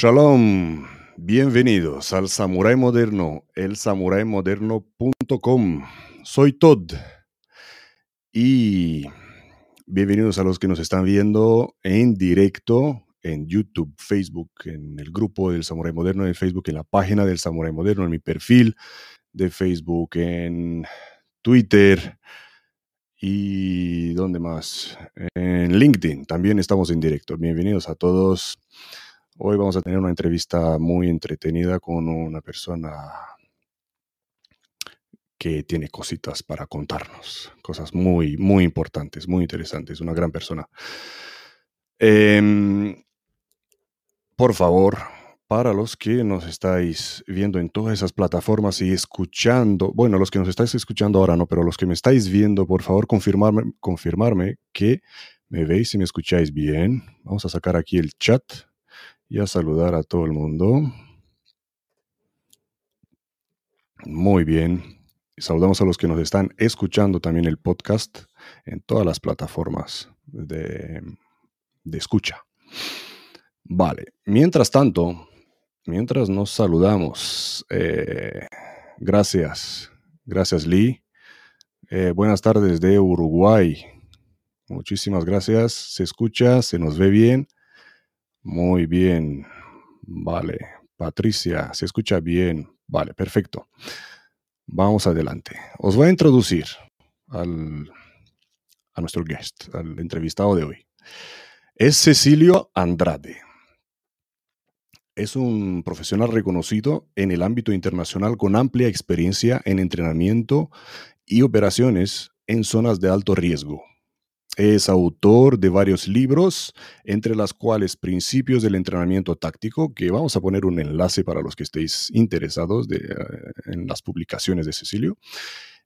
Shalom, bienvenidos al Samurai Moderno, elsamuraimoderno.com. Soy Todd y bienvenidos a los que nos están viendo en directo en YouTube, Facebook, en el grupo del Samurai Moderno en Facebook, en la página del Samurai Moderno, en mi perfil de Facebook, en Twitter y ¿dónde más? En LinkedIn también estamos en directo. Bienvenidos a todos. Hoy vamos a tener una entrevista muy entretenida con una persona que tiene cositas para contarnos, cosas muy, muy importantes, muy interesantes, una gran persona. Em, por favor, para los que nos estáis viendo en todas esas plataformas y escuchando, bueno, los que nos estáis escuchando ahora no, pero los que me estáis viendo, por favor, confirmarme, confirmarme que me veis y me escucháis bien. Vamos a sacar aquí el chat y a saludar a todo el mundo. Muy bien. Saludamos a los que nos están escuchando también el podcast en todas las plataformas de, escucha. Vale. Mientras tanto, mientras nos saludamos, eh, gracias. Gracias, Lee. Eh, buenas tardes de Uruguay. Muchísimas gracias. Se escucha, se nos ve bien. Muy bien. Vale. Patricia, se escucha bien. Vale, perfecto. Vamos adelante. Os voy a introducir al, a nuestro guest, al entrevistado de hoy. Es Cecilio Andrade. Es un profesional reconocido en el ámbito internacional con amplia experiencia en entrenamiento y operaciones en zonas de alto riesgo. Es autor de varios libros, entre las cuales Principios del Entrenamiento Táctico, que vamos a poner un enlace para los que estéis interesados eh, en las publicaciones de Cecilio,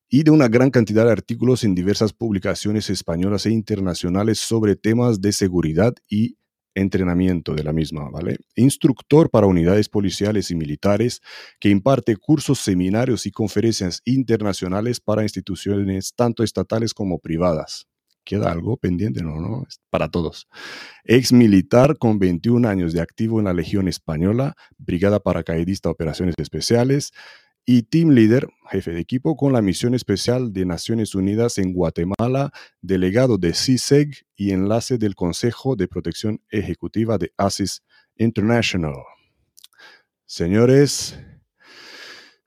y de una gran cantidad de artículos en diversas publicaciones españolas e internacionales sobre temas de seguridad y entrenamiento de la misma, ¿vale? Instructor para unidades policiales y militares que imparte cursos, seminarios y conferencias internacionales para instituciones tanto estatales como privadas queda algo pendiente, no, no, para todos. Ex militar con 21 años de activo en la Legión Española, Brigada Paracaidista Operaciones Especiales y team leader, jefe de equipo con la misión especial de Naciones Unidas en Guatemala, delegado de CISEG y enlace del Consejo de Protección Ejecutiva de ASIS International. Señores,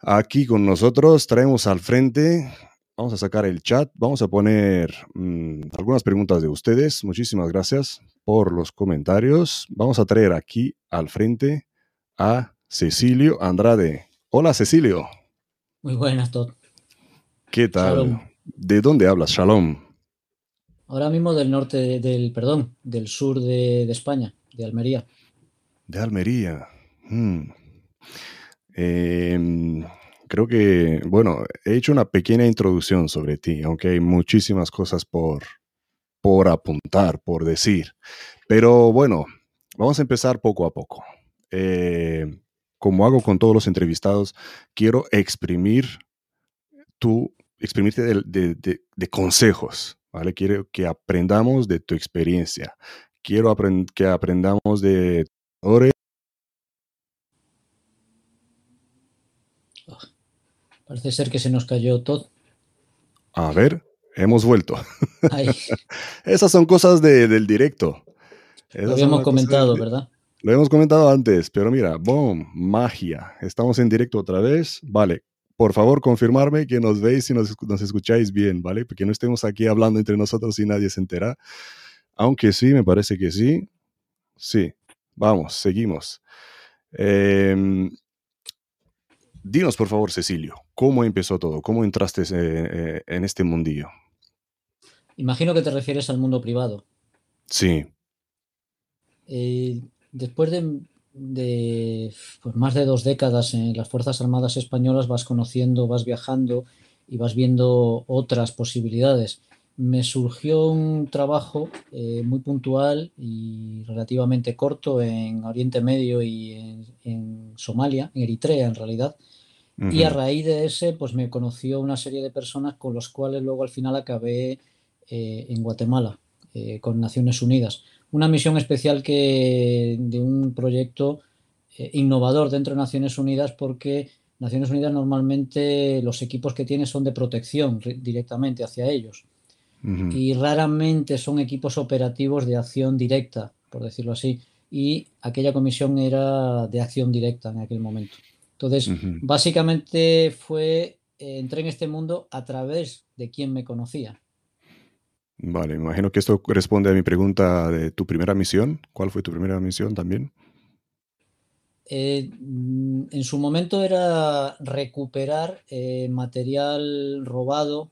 aquí con nosotros traemos al frente Vamos a sacar el chat, vamos a poner mm, algunas preguntas de ustedes. Muchísimas gracias por los comentarios. Vamos a traer aquí al frente a Cecilio Andrade. Hola Cecilio. Muy buenas, Todd. ¿Qué tal? ¿De dónde hablas? Shalom. Ahora mismo del norte del, perdón, del sur de, España, de Almería. De Almería. Hmm. Eh, creo que, bueno, he hecho una pequeña introducción sobre ti, aunque hay muchísimas cosas por, por apuntar, por decir. Pero bueno, vamos a empezar poco a poco. Eh, como hago con todos los entrevistados, quiero exprimir tu, exprimirte de, de, consejos, ¿vale? Quiero que aprendamos de tu experiencia. Quiero que aprendamos de Parece ser que se nos cayó todo. A ver, hemos vuelto. Esas son cosas del directo. lo habíamos comentado, ¿verdad? Lo hemos comentado antes, pero mira, boom, magia. Estamos en directo otra vez. Vale, por favor, confirmarme que nos veis y nos, nos, escucháis bien, ¿vale? Porque no estemos aquí hablando entre nosotros y nadie se entera. Aunque sí, me parece que sí. Sí, vamos, seguimos. Eh, Dinos, por favor, Cecilio, ¿cómo empezó todo? ¿Cómo entraste eh, eh, en este mundillo? Imagino que te refieres al mundo privado. Sí. Eh, después de, pues, más de dos décadas en las Fuerzas Armadas Españolas vas conociendo, vas viajando y vas viendo otras posibilidades. Me surgió un trabajo muy puntual y relativamente corto en Oriente Medio y en, en Somalia, en Eritrea en realidad, y a raíz de ese, pues me conoció una serie de personas con los cuales luego al final acabé eh, en Guatemala, eh, con Naciones Unidas. Una misión especial que, de un proyecto eh, innovador dentro de Naciones Unidas porque Naciones Unidas normalmente los equipos que tiene son de protección directamente hacia ellos y raramente son equipos operativos de acción directa, por decirlo así, y aquella comisión era de acción directa en aquel momento. Entonces, básicamente fue, eh, entré en este mundo a través de quien me conocía. Vale, imagino que esto responde a mi pregunta de tu primera misión. ¿Cuál fue tu primera misión también? Eh, mm, en su momento era recuperar eh, material robado,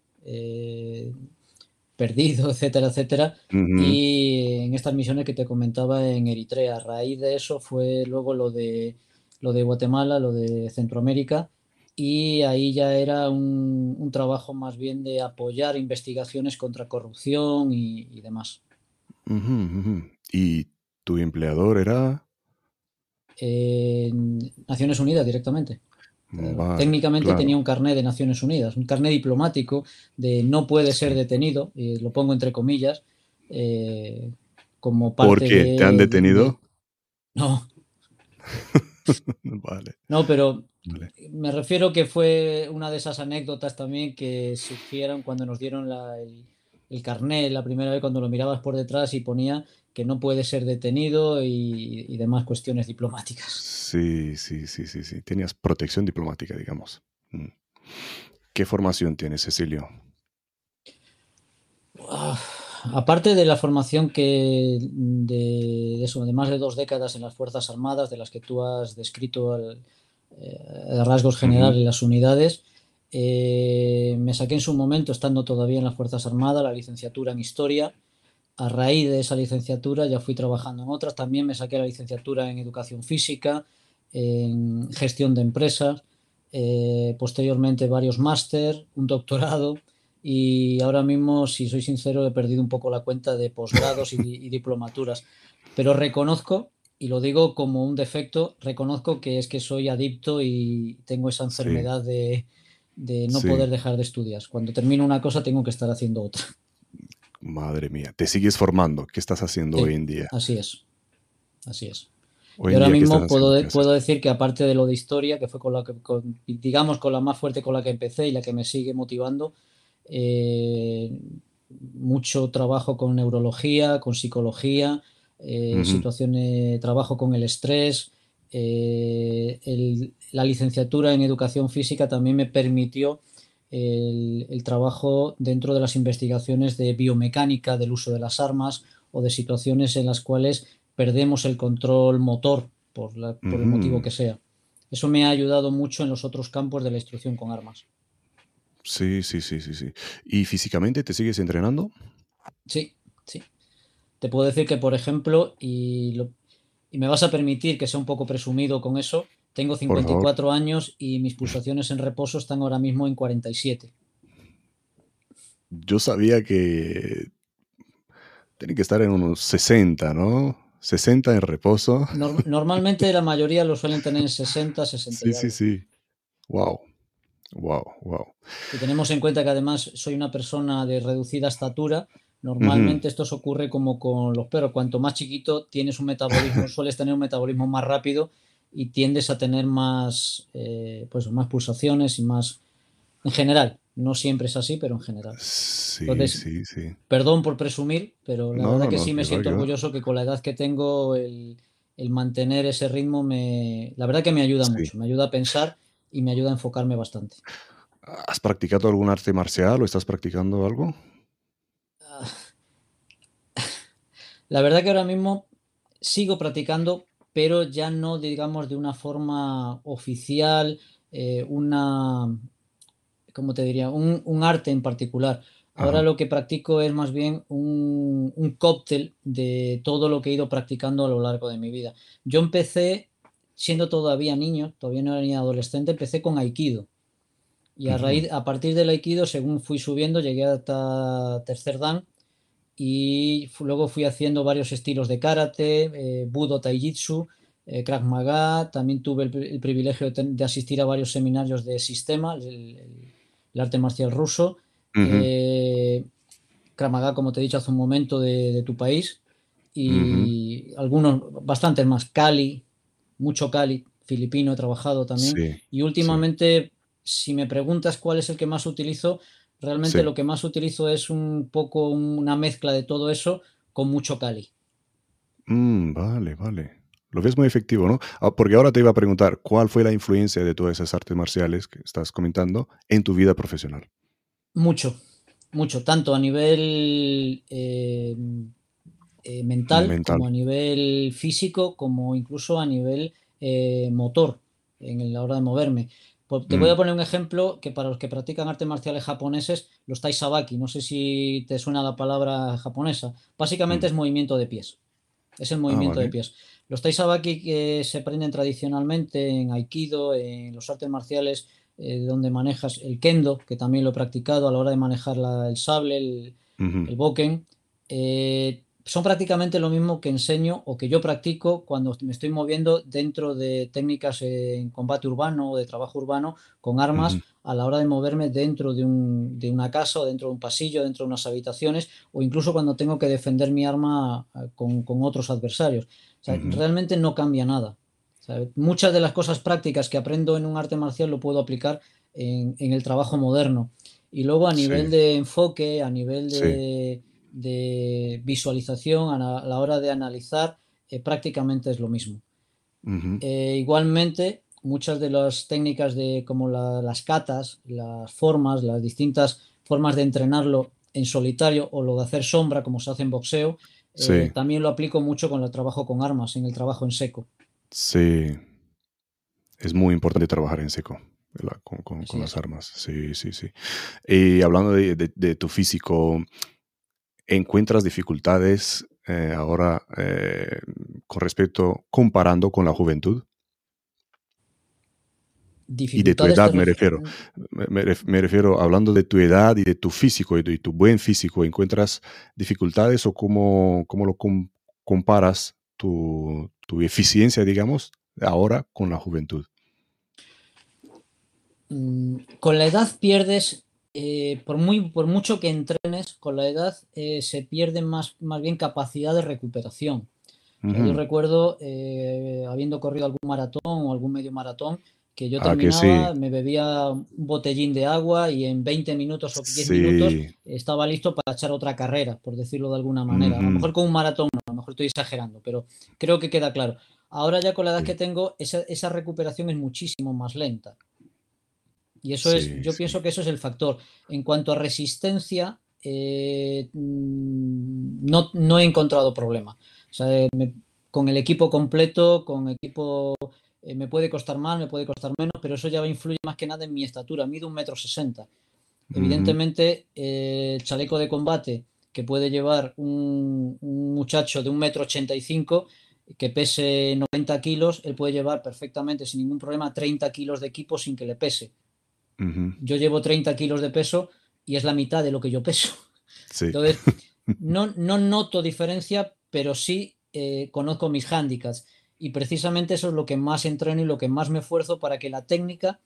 perdido, etcétera, etcétera. Y en estas misiones que te comentaba en Eritrea, a raíz de eso fue luego lo de, lo de Guatemala, lo de Centroamérica, y ahí ya era un, trabajo más bien de apoyar investigaciones contra corrupción y, demás. ¿Y tu empleador era? Naciones Unidas directamente. Técnicamente tenía un carnet de Naciones Unidas, un carnet diplomático de no puede ser detenido, y lo pongo entre comillas, eh, como parte ¿Por qué? ¿Te han detenido? No. vale. No, pero me refiero que fue una de esas anécdotas también que surgieron cuando nos dieron el, el carnet la primera vez cuando lo mirabas por detrás y ponía que no puede ser detenido y, demás cuestiones diplomáticas. Sí, sí, sí, sí, sí. Tenías protección diplomática, digamos. Mm. ¿Qué formación tienes, Cecilio? Ah, aparte de la formación que de, eso, de más de dos décadas en las Fuerzas Armadas, de las que tú has descrito el, eh, rasgos generales las unidades, eh, me saqué en su momento, estando todavía en las Fuerzas Armadas, la licenciatura en Historia. A raíz de esa licenciatura ya fui trabajando en otras. También me saqué la licenciatura en educación física, en gestión de empresas, eh, posteriormente varios máster, un doctorado y ahora mismo, si soy sincero, he perdido un poco la cuenta de posgrados y, diplomaturas. Pero reconozco, y lo digo como un defecto, reconozco que es que soy adicto y tengo esa enfermedad de, no poder dejar de estudiar. Cuando termino una cosa tengo que estar haciendo otra. Madre mía, te sigues formando. ¿Qué estás haciendo hoy en día? Así es. Así es. y ahora mismo puedo, puedo, decir que aparte de lo de historia, que fue con la que, digamos, con la más fuerte con la que empecé y la que me sigue motivando, eh, mucho trabajo con neurología, con psicología, eh, situaciones, trabajo con el estrés. Eh, la licenciatura en educación física también me permitió el, trabajo dentro de las investigaciones de biomecánica del uso de las armas o de situaciones en las cuales perdemos el control motor por, el motivo que sea. Eso me ha ayudado mucho en los otros campos de la instrucción con armas. Sí, sí, sí, sí, sí. ¿Y físicamente te sigues entrenando? Sí, sí. Te puedo decir que, por ejemplo, y, y me vas a permitir que sea un poco presumido con eso, tengo 54 años y mis pulsaciones en reposo están ahora mismo en 47. Yo sabía que tiene que estar en unos 60, ¿no? 60 en reposo. normalmente la mayoría lo suelen tener en 60, 60. Sí, sí, sí. Wow. Wow, wow. Y tenemos en cuenta que además soy una persona de reducida estatura. Normalmente esto se ocurre como con los perros. Cuanto más chiquito tienes un metabolismo, sueles tener un metabolismo más rápido y tiendes a tener más, eh, pues, más pulsaciones y más... En general, no siempre es así, pero en general. Sí, sí, sí. Perdón por presumir, pero la verdad que sí me siento orgulloso que con la edad que tengo, el, mantener ese ritmo, me, la verdad que me ayuda mucho, me ayuda a pensar y me ayuda a enfocarme bastante. ¿Has practicado algún arte marcial o estás practicando algo? Ah. La verdad que ahora mismo sigo practicando, pero ya no, digamos, de una forma oficial, eh, una, ¿cómo te diría? Un, arte en particular. Ahora lo que practico es más bien un, cóctel de todo lo que he ido practicando a lo largo de mi vida. Yo empecé, siendo todavía niño, todavía no era ni adolescente, empecé con Aikido. Y a, raíz, a partir del Aikido, según fui subiendo, llegué hasta tercer dan y luego fui haciendo varios estilos de karate, eh, budo, taijitsu, eh, krav maga, también tuve el, privilegio de, asistir a varios seminarios de sistema, el, arte marcial ruso, eh, krav maga, como te he dicho hace un momento, de, tu país, y algunos, bastantes más, Kali, mucho Cali, filipino he trabajado también. y últimamente, si me preguntas cuál es el que más utilizo, realmente lo que más utilizo es un poco una mezcla de todo eso con mucho Cali. Mm, vale, vale. Lo ves muy efectivo, ¿no? Ah, porque ahora te iba a preguntar, ¿cuál fue la influencia de todas esas artes marciales que estás comentando en tu vida profesional? Mucho, mucho, tanto a nivel eh, eh, mental, como a nivel físico, como incluso a nivel eh, motor, en la hora de moverme. Pues, te voy a mm. poner un ejemplo que para los que practican artes marciales japoneses, los taisabaki, no sé si te suena la palabra japonesa, básicamente mm. es movimiento de pies. Es el ah, movimiento de pies. Los taisabaki que se aprenden tradicionalmente en Aikido, en los artes marciales eh, donde manejas el kendo, que también lo he practicado a la hora de manejar el sable, el, boken, eh, son prácticamente lo mismo que enseño o que yo practico cuando me estoy moviendo dentro de técnicas en combate urbano o de trabajo urbano con armas a la hora de moverme dentro de, una casa o dentro de un pasillo, dentro de unas habitaciones o incluso cuando tengo que defender mi arma eh, con, otros adversarios. Realmente no cambia nada. muchas de las cosas prácticas que aprendo en un arte marcial lo puedo aplicar en, el trabajo moderno. Y luego a nivel de enfoque, a nivel de de visualización, a la, hora de analizar, eh, prácticamente es lo mismo. Eh, igualmente, muchas de las técnicas de como las catas, las formas, las distintas formas de entrenarlo en solitario o lo de hacer sombra, como se hace en boxeo, eh, también lo aplico mucho con el trabajo con armas, en el trabajo en seco. Sí, es muy importante trabajar en seco. Con, las armas, sí, sí, sí. Y hablando de tu físico, encuentras dificultades eh, ahora eh, con respecto, comparando con la juventud? Y de tu edad me refiero. Me, refiero, hablando de tu edad y de tu físico y de tu buen físico, ¿encuentras dificultades o cómo, cómo lo comparas tu, tu, eficiencia, digamos, ahora con la juventud? Mm, con la edad pierdes eh, por, muy, por mucho que entrenes, con la edad eh, se pierde más, más bien capacidad de recuperación. Yo recuerdo, eh, habiendo corrido algún maratón o algún medio maratón, que yo ah, terminaba, me bebía un botellín de agua y en 20 minutos o 10 minutos estaba listo para echar otra carrera, por decirlo de alguna manera. A lo mejor con un maratón, a lo mejor estoy exagerando, pero creo que queda claro. Ahora ya con la edad que tengo, esa, esa recuperación es muchísimo más lenta. Y eso es, yo pienso que eso es el factor. En cuanto a resistencia, eh, mm, no, no, he encontrado problema. con el equipo completo, con equipo eh, me puede costar más, me puede costar menos, pero eso ya influye más que nada en mi estatura. Mido un metro sesenta. Evidentemente, eh, el chaleco de combate que puede llevar un, un muchacho de un metro ochenta y cinco que pese 90 kilos, él puede llevar perfectamente sin ningún problema 30 kilos de equipo sin que le pese. Yo llevo 30 kilos de peso y es la mitad de lo que yo peso. Entonces, no, no noto diferencia, pero sí eh, conozco mis hándicaps. Y precisamente eso es lo que más entreno y lo que más me esfuerzo para que la técnica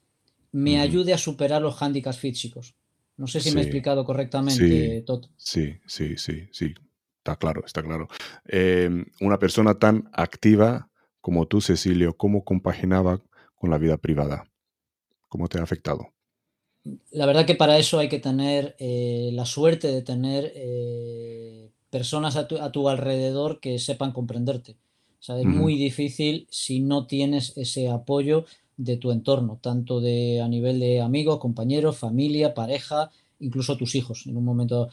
me ayude a superar los hándicaps físicos. No sé si me he explicado correctamente, Toto. Sí, sí, sí, sí. Está claro, está claro. Em, una persona tan activa como tú, Cecilio, ¿cómo compaginaba con la vida privada? ¿Cómo te ha afectado? La verdad que para eso hay que tener eh, la suerte de tener eh, personas a tu, alrededor que sepan comprenderte. es muy difícil si no tienes ese apoyo de tu entorno, tanto de a nivel de amigos, compañeros, familia, pareja, incluso tus hijos en un momento.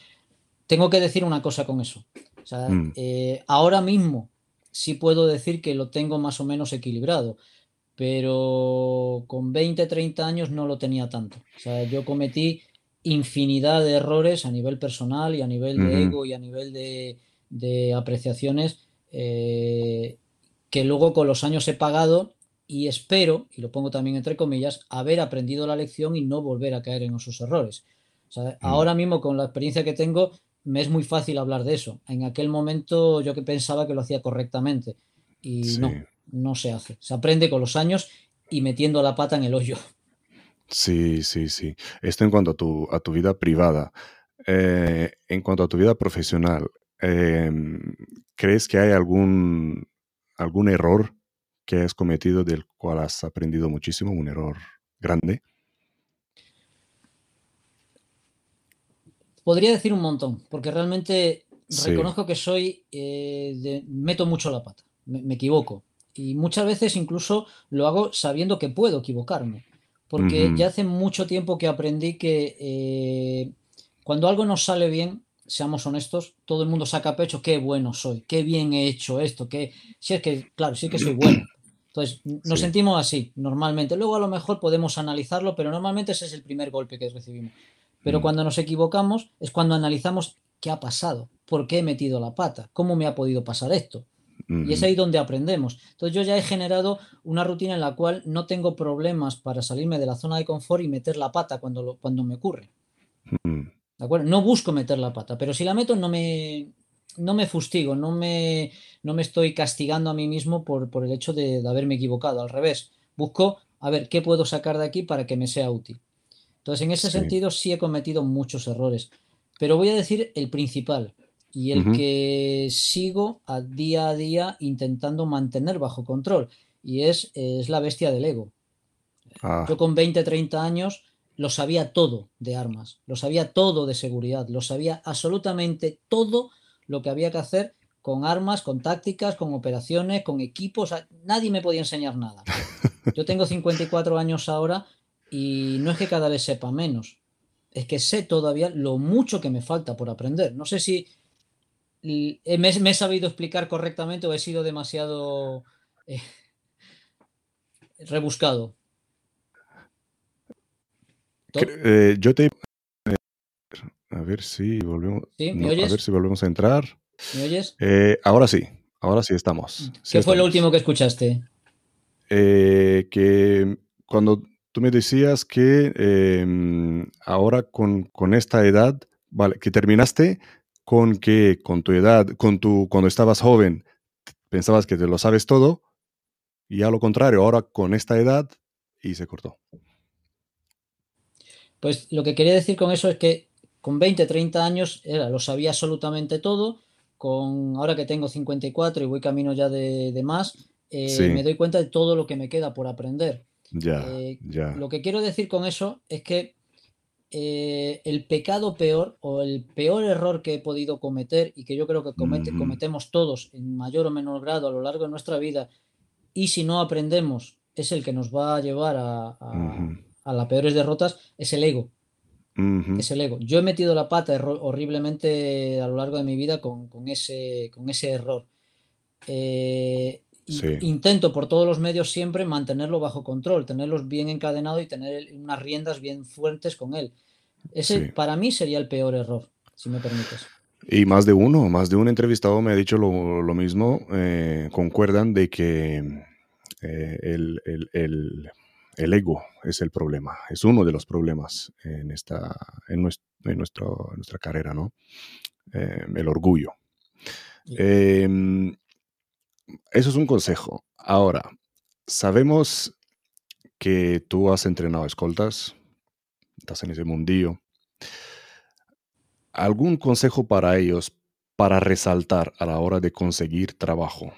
Tengo que decir una cosa con eso. Mm. Eh, ahora mismo sí puedo decir que lo tengo más o menos equilibrado pero con 20, 30 años no lo tenía tanto. O sea, yo cometí infinidad de errores a nivel personal y a nivel de ego y a nivel de, apreciaciones eh, que luego con los años he pagado y espero, y lo pongo también entre comillas, haber aprendido la lección y no volver a caer en esos errores. O sea, mm. ahora mismo con la experiencia que tengo me es muy fácil hablar de eso. En aquel momento yo que pensaba que lo hacía correctamente y no, no se hace. Se aprende con los años y metiendo la pata en el hoyo. Sí, sí, sí. Esto en cuanto a tu, a tu vida privada. Eh, en cuanto a tu vida profesional, em, ¿crees que hay algún, algún error que has cometido del cual has aprendido muchísimo, un error grande? Podría decir un montón, porque realmente reconozco que soy, eh, meto mucho la pata, me, equivoco. Y muchas veces incluso lo hago sabiendo que puedo equivocarme, porque ya hace mucho tiempo que aprendí que eh, cuando algo nos sale bien, seamos honestos, todo el mundo saca pecho, qué bueno soy, qué bien he hecho esto, que si es que, claro, sí que soy bueno. Entonces, nos sentimos así, normalmente. Luego a lo mejor podemos analizarlo, pero normalmente ese es el primer golpe que recibimos. Pero mm. cuando nos equivocamos es cuando analizamos qué ha pasado, por qué he metido la pata, cómo me ha podido pasar esto. Y es ahí donde aprendemos. Entonces yo ya he generado una rutina en la cual no tengo problemas para salirme de la zona de confort y meter la pata cuando, cuando me ocurre. ¿De acuerdo? No busco meter la pata, pero si la meto no me, no me fustigo, no me, no me estoy castigando a mí mismo por, por el hecho de, haberme equivocado. Al revés, busco a ver qué puedo sacar de aquí para que me sea útil. Entonces, en ese sentido, sí he cometido muchos errores. Pero voy a decir el principal y el que sigo a día a día intentando mantener bajo control. Y es, es la bestia del ego. Ah. Yo con 20, 30 años lo sabía todo de armas, lo sabía todo de seguridad, lo sabía absolutamente todo lo que había que hacer con armas, con tácticas, con operaciones, con equipos. Nadie me podía enseñar nada. Yo tengo 54 años ahora y no es que cada vez sepa menos, es que sé todavía lo mucho que me falta por aprender. No sé si me, he sabido explicar correctamente o he sido demasiado eh, rebuscado. Eh, yo te a ver si volvemos. A ver si volvemos a entrar. ¿Me oyes? Eh, ahora sí, ahora sí estamos. ¿Qué fue lo último que escuchaste? que cuando Tú me decías que em, ahora con, esta edad, vale, que terminaste con que con tu edad, con tu, cuando estabas joven, pensabas que te lo sabes todo, y a lo contrario, ahora con esta edad, y se cortó. Pues lo que quería decir con eso es que con 20, 30 años era, lo sabía absolutamente todo, con ahora que tengo 54 y voy camino ya de, más, eh, me doy cuenta de todo lo que me queda por aprender. Eh, ya, Lo que quiero decir con eso es que eh, el pecado peor o el peor error que he podido cometer y que yo creo que cometemos todos en mayor o menor grado a lo largo de nuestra vida y si no aprendemos es el que nos va a llevar a, las peores derrotas, es el ego. Es el ego. Yo he metido la pata horriblemente a lo largo de mi vida con, ese, con ese error. Eh, Intento por todos los medios siempre mantenerlo bajo control, tenerlos bien encadenados y tener unas riendas bien fuertes con él. Ese para mí sería el peor error, si me permites. Y más de uno, más de un entrevistado me ha dicho lo, mismo, eh, concuerdan de que eh, el, ego es el problema, es uno de los problemas en, esta, en, nuestro, nuestra carrera, ¿no? Eh, el orgullo. Em, eso es un consejo. Ahora, sabemos que tú has entrenado escoltas, estás en ese mundillo. ¿Algún consejo para ellos para resaltar a la hora de conseguir trabajo?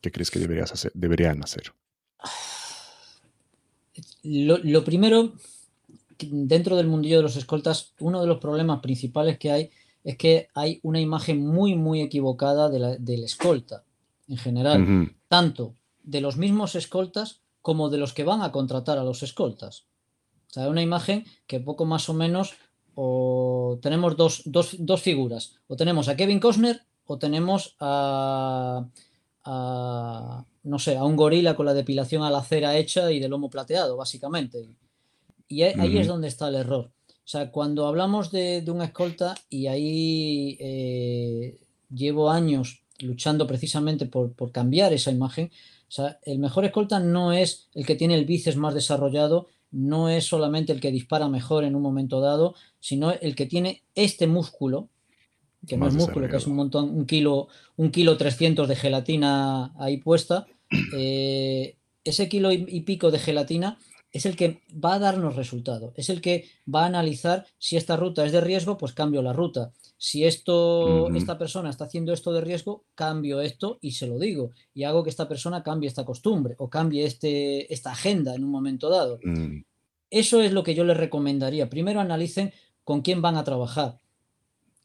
¿Qué crees que deberían hacer? Lo, primero, dentro del mundillo de los escoltas, uno de los problemas principales que hay es que hay una imagen muy, muy equivocada de del escolta en general, tanto de los mismos escoltas como de los que van a contratar a los escoltas. O sea, una imagen que poco más o menos o tenemos dos, dos, figuras. O tenemos a Kevin Costner o tenemos a, no sé, a un gorila con la depilación a la cera hecha y de lomo plateado, básicamente. Y ahí, es donde está el error. O sea, cuando hablamos de, de un escolta, y ahí eh, llevo años luchando precisamente por, cambiar esa imagen, o sea, el mejor escolta no es el que tiene el bíceps más desarrollado, no es solamente el que dispara mejor en un momento dado, sino el que tiene este músculo, que no es músculo, que es un montón, un kilo, un kilo 300 de gelatina ahí puesta. Eh, ese kilo y, pico de gelatina es el que va a darnos resultado, es el que va a analizar si esta ruta es de riesgo, pues cambio la ruta. Si esto, esta persona está haciendo esto de riesgo, cambio esto y se lo digo. Y hago que esta persona cambie esta costumbre o cambie este, esta agenda en un momento dado. Mm. Eso es lo que yo les recomendaría. Primero analicen con quién van a trabajar.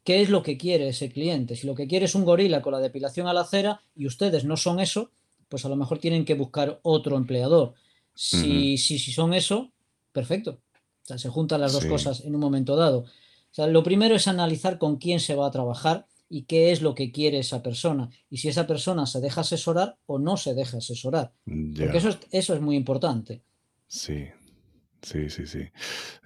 ¿Qué es lo que quiere ese cliente? Si lo que quiere es un gorila con la depilación a la cera y ustedes no son eso, pues a lo mejor tienen que buscar otro empleador. Si, si, son eso, perfecto. O sea, se juntan las dos cosas en un momento dado. O sea, lo primero es analizar con quién se va a trabajar y qué es lo que quiere esa persona. Y si esa persona se deja asesorar o no se deja asesorar. Porque eso es, eso es muy importante. Sí, sí, sí, sí.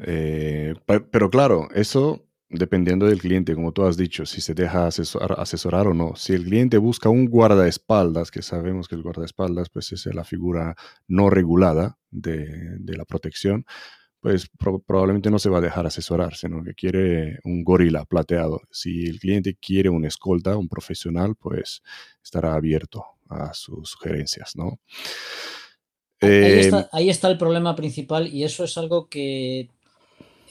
Eh, pero claro, eso dependiendo del cliente, como tú has dicho, si se deja asesorar, o no. Si el cliente busca un guardaespaldas, que sabemos que el guardaespaldas pues, es la figura no regulada de, la protección, pues probablemente no se va a dejar asesorar, sino que quiere un gorila plateado. Si el cliente quiere un escolta, un profesional, pues estará abierto a sus sugerencias, ¿no? ahí está el problema principal y eso es algo que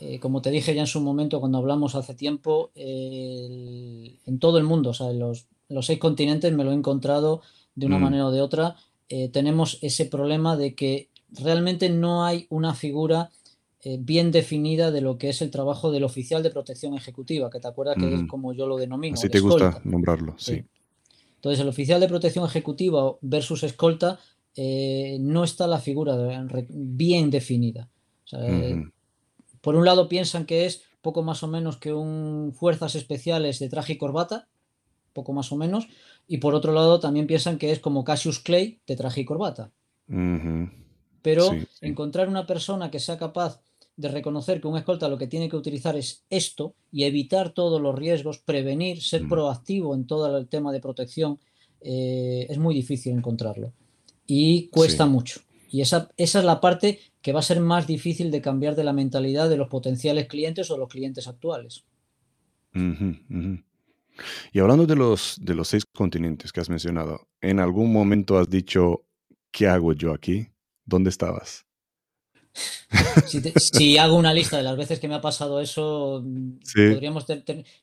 eh, como te dije ya en su momento cuando hablamos hace tiempo, en todo el mundo, o sea, en los, seis continentes me lo he encontrado de una mm. manera o de otra, eh, tenemos ese problema de que realmente no hay una figura eh, bien definida de lo que es el trabajo del oficial de protección ejecutiva, que te acuerdas que es como yo lo denomino. Así te gusta nombrarlo, sí. Entonces, el oficial de protección ejecutiva versus escolta, no está la figura bien definida. O sea, por un lado piensan que es poco más o menos que un fuerzas especiales de traje y corbata, poco más o menos, y por otro lado también piensan que es como Cassius Clay de traje y corbata. Pero encontrar una persona que sea capaz de reconocer que un escolta lo que tiene que utilizar es esto y evitar todos los riesgos, prevenir, ser proactivo en todo el tema de protección, eh, es muy difícil encontrarlo. Y cuesta mucho. Y esa, esa es la parte que va a ser más difícil de cambiar de la mentalidad de los potenciales clientes o los clientes actuales. Y hablando de los, de los seis continentes que has mencionado, ¿en algún momento has dicho, ¿qué hago yo aquí? ¿Dónde estabas? Si, hago una lista de las veces que me ha pasado eso, podríamos,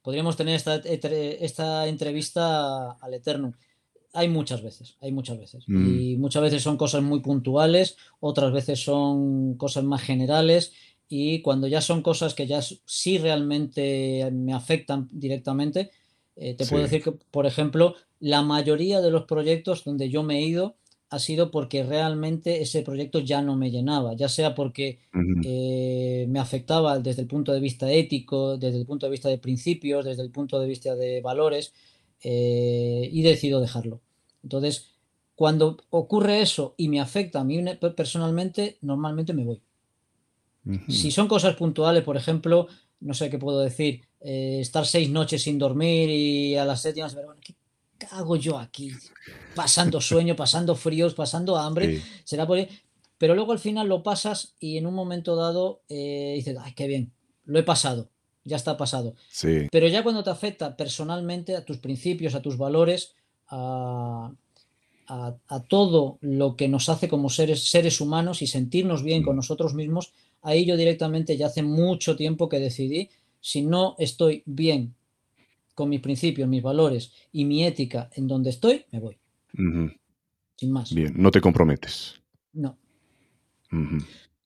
podríamos, tener esta, esta entrevista al eterno hay muchas veces, hay muchas veces. Mm. Y muchas veces son cosas muy puntuales, otras veces son cosas más generales y cuando ya son cosas que ya sí realmente me afectan directamente, eh, te puedo decir que, por ejemplo, la mayoría de los proyectos donde yo me he ido ha sido porque realmente ese proyecto ya no me llenaba, ya sea porque eh, me afectaba desde el punto de vista ético, desde el punto de vista de principios, desde el punto de vista de valores, eh, y decido dejarlo. Entonces, cuando ocurre eso y me afecta a mí personalmente, normalmente me voy. Si son cosas puntuales, por ejemplo, no sé qué puedo decir, eh, estar seis noches sin dormir y a las séptimas, ¿qué hago yo aquí? Pasando sueño, pasando fríos, pasando hambre, será por... Pero luego al final lo pasas y en un momento dado eh, dices, ay, qué bien, lo he pasado ya está pasado. Pero ya cuando te afecta personalmente a tus principios, a tus valores, a, todo lo que nos hace como seres, seres humanos y sentirnos bien con mm. nosotros mismos, ahí yo directamente ya hace mucho tiempo que decidí, si no estoy bien con mis principios, mis valores y mi ética en donde estoy, me voy. Sin más. Bien, no te comprometes. No.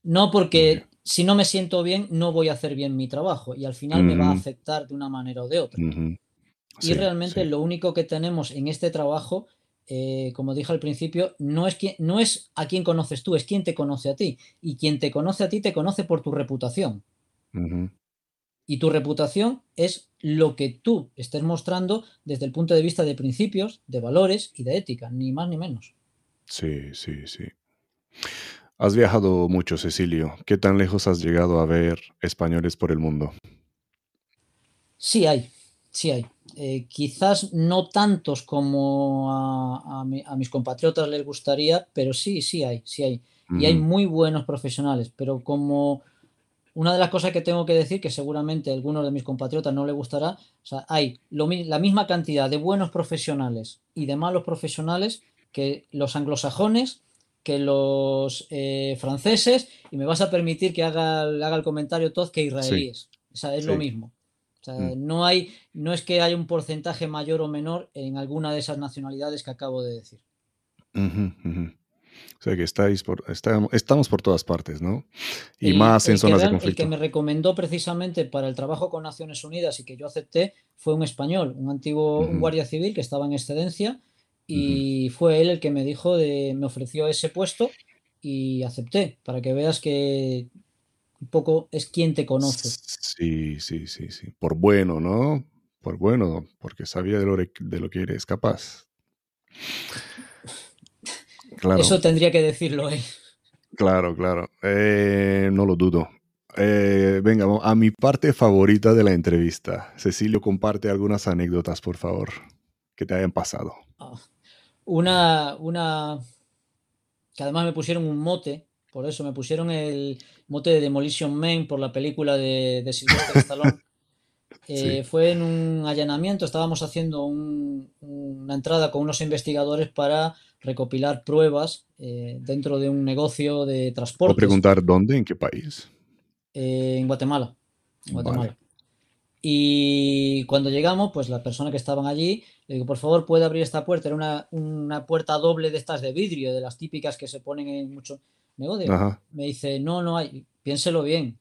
No porque si no me siento bien, no voy a hacer bien mi trabajo y al final me va a afectar de una manera o de otra. y realmente lo único que tenemos en este trabajo, eh, como dije al principio, no es, no es a quién conoces tú, es quién te conoce a ti. Y quien te conoce a ti te conoce por tu reputación. Y tu reputación es lo que tú estés mostrando desde el punto de vista de principios, de valores y de ética, ni más ni menos. Sí, sí, sí. Has viajado mucho, Cecilio. ¿Qué tan lejos has llegado a ver españoles por el mundo? Sí hay, sí hay. Eh, quizás no tantos como a, mis compatriotas les gustaría, pero sí, sí hay, sí hay. Y hay muy buenos profesionales, pero como una de las cosas que tengo que decir, que seguramente a algunos de mis compatriotas no les gustará, o sea, hay la misma cantidad de buenos profesionales y de malos profesionales que los anglosajones que los eh, franceses y me vas a permitir que haga, haga el comentario Todd que israelíes. O sea, es lo mismo. O sea, mm. no, hay, no es que haya un porcentaje mayor o menor en alguna de esas nacionalidades que acabo de decir. O sea que estáis por, estamos, por todas partes, ¿no? Y más en zonas de conflicto. El que me recomendó precisamente para el trabajo con Naciones Unidas y que yo acepté fue un español, un antiguo un guardia civil que estaba en excedencia y fue él el que me dijo, de, me ofreció ese puesto y acepté, para que veas que un poco es quien te conoce. Sí, sí, sí, sí. Por bueno, ¿no? Por bueno, porque sabía de lo, de lo que eres capaz. Eso tendría que decirlo él. Claro, claro. Eh, no lo dudo. Eh, venga, a mi parte favorita de la entrevista. Cecilio, comparte algunas anécdotas, por favor, que te hayan pasado. Ah, una, una, que además me pusieron un mote, por eso me pusieron el mote de Demolition Man por la película de, de Sylvester Stallone. Eh, fue en un allanamiento, estábamos haciendo una entrada con unos investigadores para recopilar pruebas eh, dentro de un negocio de transporte. ¿Puedo preguntar dónde? ¿En qué país? Eh, en Guatemala. Guatemala. Y cuando llegamos, pues la persona que estaban allí, le digo, por favor, puede abrir esta puerta. Era una, puerta doble de estas de vidrio, de las típicas que se ponen en muchos negocios. Me dice, no, no hay, piénselo bien.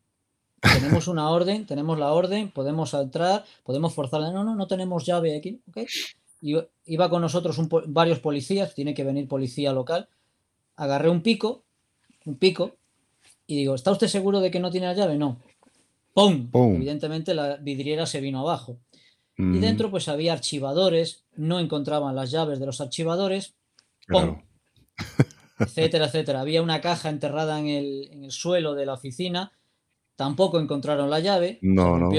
Tenemos una orden, tenemos la orden, podemos entrar, podemos forzarla. No, no, no tenemos llave aquí. ¿okay? iba con nosotros varios policías, tiene que venir policía local. Agarré un pico, un pico, y digo, ¿está usted seguro de que no tiene la llave? No. ¡Pum! Evidentemente la vidriera se vino abajo. Y mm. dentro pues había archivadores, no encontraban las llaves de los archivadores. ¡Pum! etcétera, etcétera. Había una caja enterrada en el, suelo de la oficina, tampoco encontraron la llave, no, No.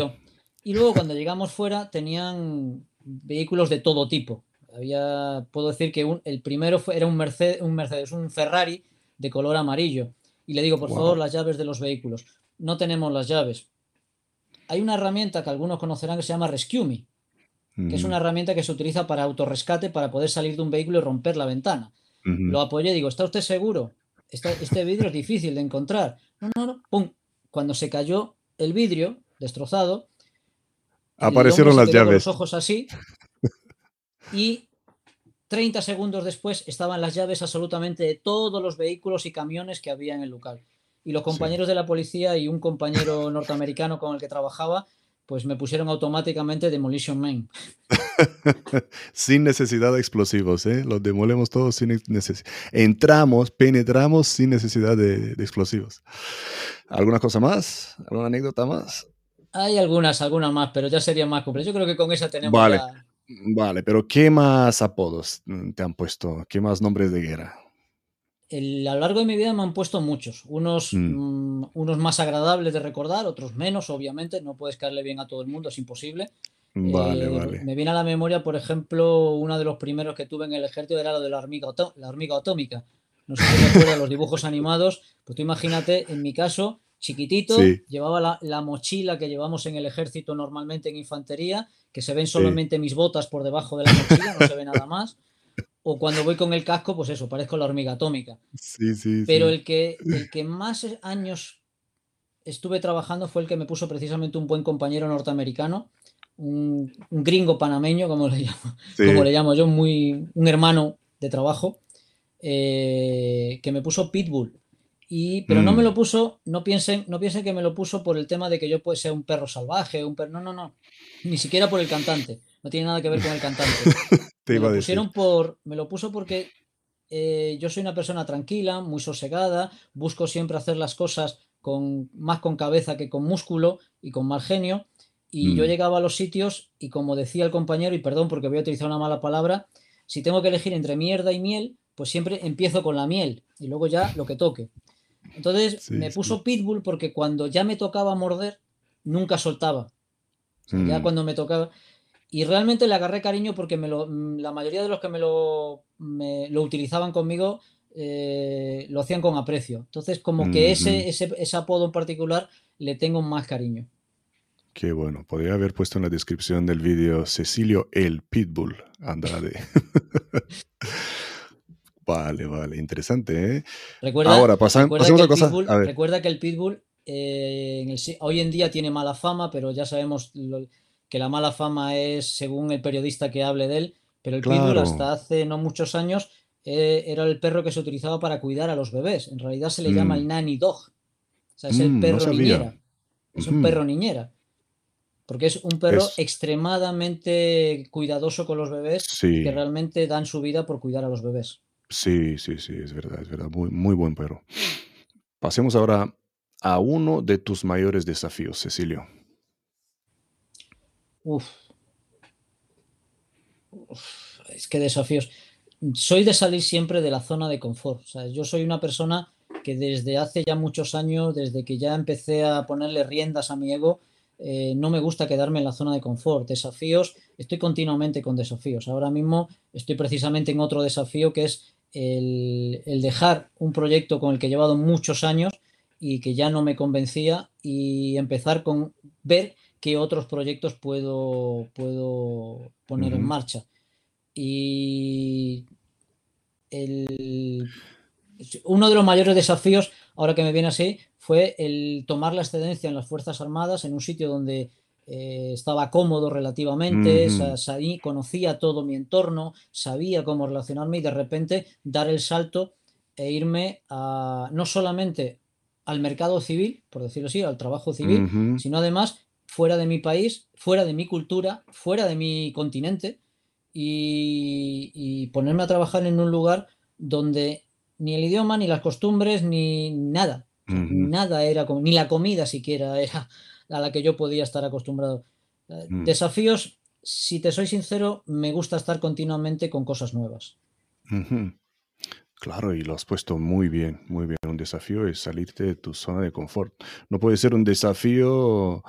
Y luego cuando llegamos fuera tenían vehículos de todo tipo. Había, puedo decir que el primero fue, era un Mercedes, un Mercedes, un Ferrari de color amarillo. Y le digo, por favor, las llaves de los vehículos. No tenemos las llaves. Hay una herramienta que algunos conocerán que se llama Rescue Me, que es una herramienta que se utiliza para autorrescate para poder salir de un vehículo y romper la ventana. Lo apoyé, digo, ¿está usted seguro? Este, este vidrio es difícil de encontrar. No, no, no. ¡Pum! Cuando se cayó el vidrio, destrozado, Aparecieron las llaves. los ojos así. Y 30 segundos después estaban las llaves absolutamente de todos los vehículos y camiones que había en el local. Y los compañeros de la policía y un compañero norteamericano con el que trabajaba, pues me pusieron automáticamente Demolition Man. sin necesidad de explosivos, ¿eh? Los demolemos todos sin necesidad. Entramos, penetramos sin necesidad de explosivos. ¿Alguna cosa más? ¿Alguna anécdota más? Hay algunas, algunas más, pero ya sería más complejo. Yo creo que con esa tenemos. Vale, vale, pero ¿qué más apodos te han puesto? ¿Qué más nombres de guerra? A lo largo de mi vida me han puesto muchos, unos, mm. Mm, unos más agradables de recordar, otros menos, obviamente, no puedes caerle bien a todo el mundo, es imposible. Vale, eh, vale. Me viene a la memoria, por ejemplo, uno de los primeros que tuve en el ejército era lo de la hormiga, la hormiga atómica. No sé si recuerdas los dibujos animados, pues tú imagínate, en mi caso, chiquitito, llevaba la, mochila que llevamos en el ejército normalmente en infantería, que se ven solamente mis botas por debajo de la mochila, no se ve nada más. O cuando voy con el casco, pues eso, parezco la hormiga atómica. Sí, sí, Pero El, que, el que más años estuve trabajando fue el que me puso precisamente un buen compañero norteamericano, un, gringo panameño, como le llamo, como le llamo yo, muy, un hermano de trabajo, eh, que me puso Pitbull pero no me mm. lo puso, no piensen, no piensen que me lo puso por el tema de que yo pueda ser un perro salvaje, un perro. No, no, no. Ni siquiera por el cantante. No tiene nada que ver con el cantante. me, lo pusieron por, me lo puso porque eh, yo soy una persona tranquila, muy sosegada, busco siempre hacer las cosas con, más con cabeza que con músculo y con mal genio. Y yo mm. llegaba a los sitios y como decía el compañero, y perdón porque voy a utilizar una mala palabra, si tengo que elegir entre mierda y miel, pues siempre empiezo con la miel y luego ya lo que toque. Entonces me puso Pitbull porque cuando ya me tocaba morder, nunca soltaba. Ya mm. cuando me tocaba. Y realmente le agarré cariño porque me lo, mm, la mayoría de los que me lo, lo utilizaban conmigo eh, lo hacían con aprecio. Entonces, como que ese, ese, ese, apodo en particular le tengo más cariño. Qué bueno. Podría haber puesto en la descripción del vídeo Cecilio el Pitbull Andrade. Vale, vale, interesante. ¿eh? Recuerda, Ahora, pasan, recuerda, que cosa. recuerda, que el Pitbull eh, hoy en día tiene mala fama, pero ya sabemos que la mala fama es según el periodista que hable de él. Pero el Pitbull hasta hace no muchos años eh, era el perro que se utilizaba para cuidar a los bebés. En realidad se le llama el mm. nanny dog. O sea, es el mm, perro niñera. Es un perro niñera. Porque es un perro extremadamente cuidadoso con los bebés que realmente dan su vida por cuidar a los bebés. Sí, sí, sí, es verdad, es verdad. Muy, muy buen perro. Pasemos ahora a uno de tus mayores desafíos, Cecilio. Uf. Es que desafíos. Soy de salir siempre de la zona de confort. Yo soy una persona que desde hace ya muchos años, desde que ya empecé a ponerle riendas a mi ego, eh, no me gusta quedarme en la zona de confort. Desafíos, estoy continuamente con desafíos. Ahora mismo estoy precisamente en otro desafío que es el, dejar un proyecto con el que he llevado muchos años y que ya no me convencía y empezar con ver qué otros proyectos puedo, puedo poner en marcha. Y uno de los mayores desafíos, ahora que me viene así, fue el tomar la excedencia en las Fuerzas Armadas en un sitio donde eh, estaba cómodo relativamente, conocía todo mi entorno, sabía cómo relacionarme y de repente dar el salto e irme a no solamente al mercado civil, por decirlo así, al trabajo civil, sino además fuera de mi país, fuera de mi cultura, fuera de mi continente y ponerme a trabajar en un lugar donde ni el idioma, ni las costumbres, ni nada, Nada era como, ni la comida siquiera era a la que yo podía estar acostumbrado. Eh, mm. Desafíos, si te soy sincero, me gusta estar continuamente con cosas nuevas. Claro, y lo has puesto muy bien, muy bien. Un desafío es salirte de tu zona de confort. No puede ser un desafío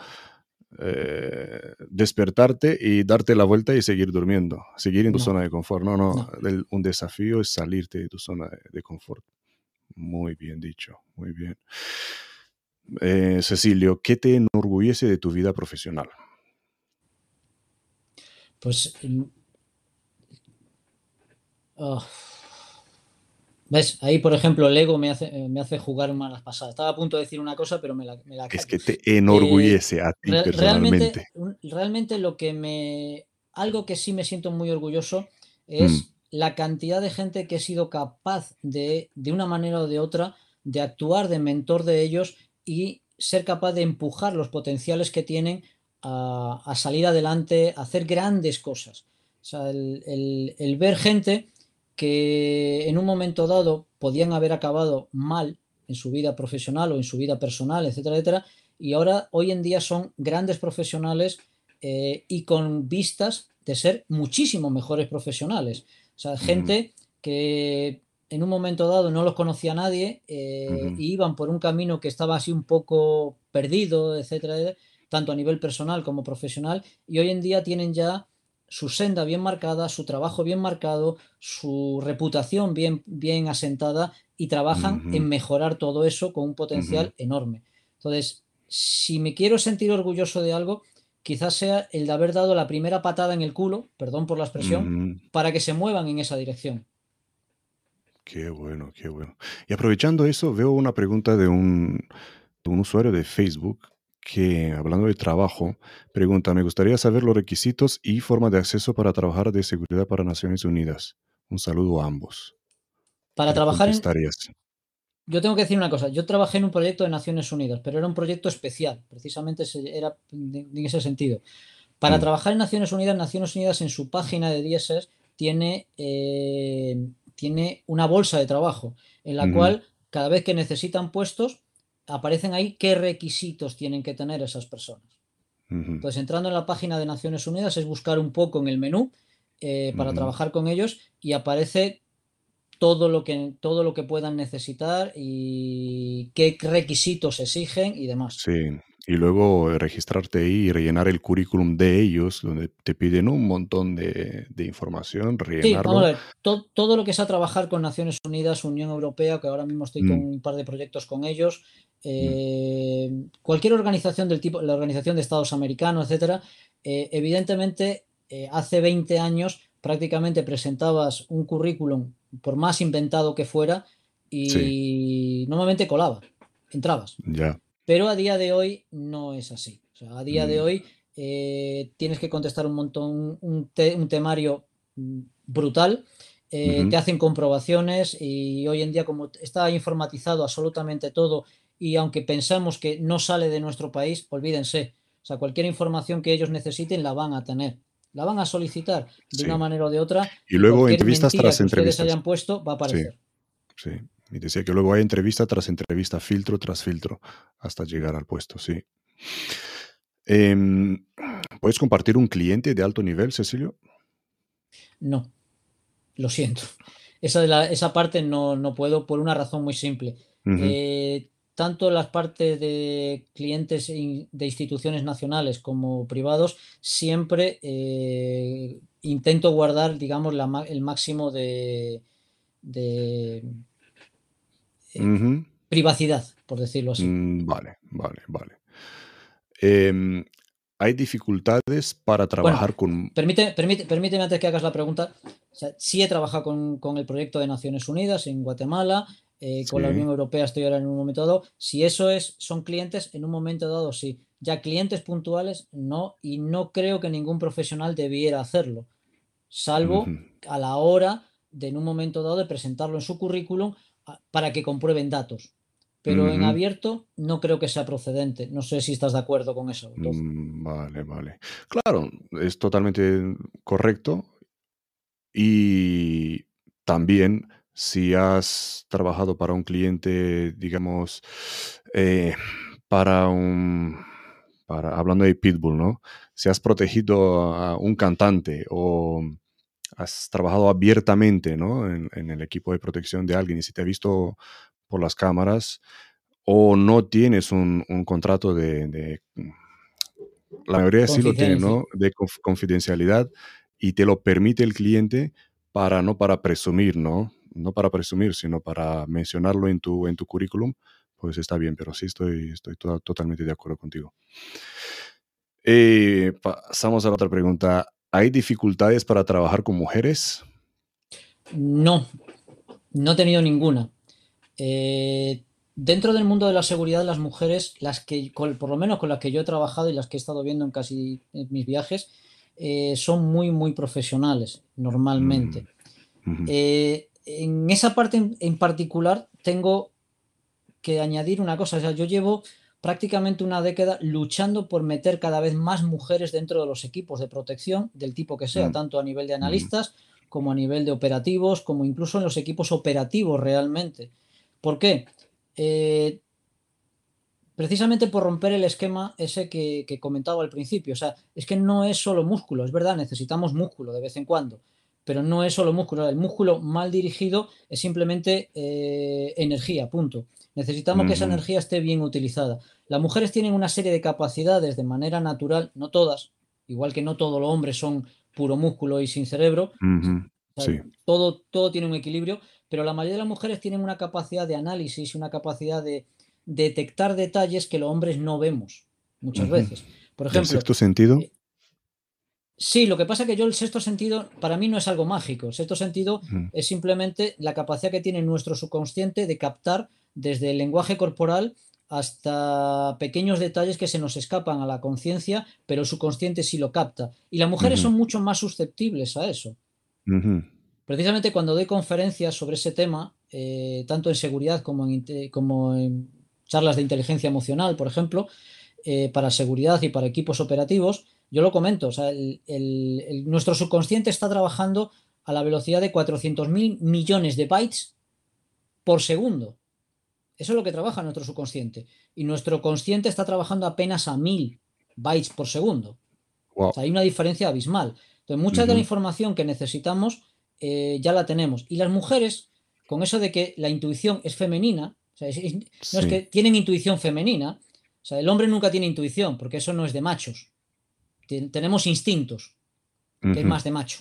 eh, despertarte y darte la vuelta y seguir durmiendo, seguir en tu zona de confort. No, no, un desafío es salirte de tu zona de confort. Muy bien dicho, muy bien. Eh, Cecilio, ¿qué te enorgullece de tu vida profesional? Pues... Mm, ah, ¿Ves? Ahí, por ejemplo, el ego me hace, eh, me hace jugar malas pasadas. Estaba a punto de decir una cosa, pero me la, me Es que te enorgullece a ti personalmente. Realmente, realmente, lo que me... Algo que sí me siento muy orgulloso es mm la cantidad de gente que he sido capaz de, de una manera o de otra, de actuar de mentor de ellos y ser capaz de empujar los potenciales que tienen a, salir adelante, a hacer grandes cosas. O sea, el, ver gente que en un momento dado podían haber acabado mal en su vida profesional o en su vida personal, etcétera, etcétera, y ahora hoy en día son grandes profesionales eh, y con vistas de ser muchísimo mejores profesionales. O sea, gente que en un momento dado no los conocía nadie eh, y iban por un camino que estaba así un poco perdido, etcétera, tanto a nivel personal como profesional, y hoy en día tienen ya su senda bien marcada, su trabajo bien marcado, su reputación bien, bien asentada y trabajan en mejorar todo eso con un potencial enorme. Entonces, si me quiero sentir orgulloso de algo, quizás sea el de haber dado la primera patada en el culo, perdón por la expresión, para que se muevan en esa dirección. Qué bueno, qué bueno. Y aprovechando eso, veo una pregunta de un, usuario de Facebook que, hablando de trabajo, pregunta, me gustaría saber los requisitos y forma de acceso para trabajar de seguridad para Naciones Unidas. Un saludo a ambos. Para trabajar en, yo tengo que decir una cosa, yo trabajé en un proyecto de Naciones Unidas, pero era un proyecto especial, precisamente era en ese sentido. Para mm. trabajar en Naciones Unidas, Naciones Unidas en su página de DSS tiene, eh, tiene una bolsa de trabajo en la cual cada vez que necesitan puestos aparecen ahí qué requisitos tienen que tener esas personas. Entonces, entrando en la página de Naciones Unidas es buscar un poco en el menú eh, para trabajar con ellos y aparece todo lo que, todo lo que puedan necesitar y qué requisitos exigen y demás. Sí, y luego eh, registrarte ahí y rellenar el currículum de ellos, donde te piden un montón de, información, rellenarlo. Sí, vamos a ver, todo, lo que sea trabajar con Naciones Unidas, Unión Europea, que ahora mismo estoy con mm. un par de proyectos con ellos, mm. eh, cualquier organización del tipo, la Organización de Estados Americanos, etcétera, eh, evidentemente hace 20 años prácticamente presentabas un currículum, por más inventado que fuera, y normalmente colaba, entrabas. Ya. Pero a día de hoy no es así. O sea, a día de Mm, hoy eh, tienes que contestar un montón, un, te- un temario mm, brutal, eh, te hacen comprobaciones y hoy en día como está informatizado absolutamente todo y aunque pensamos que no sale de nuestro país, olvídense. O sea, cualquier información que ellos necesiten la van a tener, la van a solicitar de una manera o de otra Y luego entrevistas tras que ustedes entrevistas. hayan puesto va a Sí, aparecer. sí. Y decía que luego hay entrevista tras entrevista, filtro tras filtro, hasta llegar al puesto, sí. Em, ¿puedes compartir un cliente de alto nivel, Cecilio? No, lo siento. Esa, de la- esa parte no, no puedo por una razón muy simple. Eh, tanto las partes de clientes de instituciones nacionales como privados, siempre eh, intento guardar, digamos, la el máximo de, de, eh, privacidad, por decirlo así. Mm, vale, vale, vale. Em, ¿hay dificultades para Bueno, trabajar con... permite, permite, permíteme antes que hagas la pregunta. O sea, sí he trabajado con, con el proyecto de Naciones Unidas en Guatemala, eh, con la Unión Europea estoy ahora en un momento dado. Si eso es, son clientes, en un momento dado sí. Ya clientes puntuales, no, y no creo que ningún profesional debiera hacerlo, salvo a la hora de en un momento dado de presentarlo en su currículum para que comprueben datos. Pero en abierto no creo que sea procedente. No sé si estás de acuerdo con eso. Mm, Vale, vale. Claro, es totalmente correcto. Y también si has trabajado para un cliente, digamos, eh, para un, para, hablando de Pitbull, ¿no? Si has protegido a un cantante o has trabajado abiertamente, ¿no? En, en el equipo de protección de alguien y si te ha visto por las cámaras o no tienes un, un contrato de, de- la mayoría sí lo tiene. ¿no? De conf- confidencialidad y te lo permite el cliente para, no para presumir, ¿no? No para presumir, sino para mencionarlo en tu, en tu currículum, pues está bien, pero sí estoy, estoy to- totalmente de acuerdo contigo. Eh, pasamos a la otra pregunta. ¿Hay dificultades para trabajar con mujeres? No, no he tenido ninguna. Eh, dentro del mundo de la seguridad, las mujeres, las que, con- por lo menos con las que yo he trabajado y las que he estado viendo en casi mis viajes, eh, son muy, muy profesionales, normalmente. Mm, Eh, en esa parte en, en particular, tengo que añadir una cosa. O sea, yo llevo prácticamente una década luchando por meter cada vez más mujeres dentro de los equipos de protección, del tipo que sea, mm, tanto a nivel de ujú, analistas como a nivel de operativos, como incluso en los equipos operativos realmente. ¿Por qué? Eh, precisamente por romper el esquema ese que, que comentaba al principio. O sea, es que no es solo músculo, es verdad, necesitamos músculo de vez en cuando, pero no es solo músculo. El músculo mal dirigido es simplemente eh, energía, punto. Necesitamos que esa energía esté bien utilizada. Las mujeres tienen una serie de capacidades de manera natural, no todas, igual que no todos los hombres son puro músculo y sin cerebro, ujú, o sea, Sí. todo, todo tiene un equilibrio, pero la mayoría de las mujeres tienen una capacidad de análisis una capacidad de detectar detalles que los hombres no vemos muchas veces. Por ¿El ejemplo, sexto sentido? eh, sí, lo que pasa es que yo el sexto sentido para mí no es algo mágico. El sexto sentido es simplemente la capacidad que tiene nuestro subconsciente de captar desde el lenguaje corporal hasta pequeños detalles que se nos escapan a la conciencia, pero el subconsciente sí lo capta. Y las mujeres son mucho más susceptibles a eso. Precisamente cuando doy conferencias sobre ese tema, eh, tanto en seguridad como en, como en charlas de inteligencia emocional, por ejemplo, eh, para seguridad y para equipos operativos, yo lo comento, o sea, el- el- el- nuestro subconsciente está trabajando a la velocidad de 400.000 millones de bytes por segundo. Eso es lo que trabaja nuestro subconsciente. Y nuestro consciente está trabajando apenas a 1000 bytes por segundo. O Wow. sea, hay una diferencia abismal. Entonces, mucha de la información que necesitamos eh, ya la tenemos. Y las mujeres, con eso de que la intuición es femenina, o sea, es- es- no es que tienen intuición femenina, o sea, el hombre nunca tiene intuición, porque eso no es de machos. Ten- tenemos instintos, que es más de macho.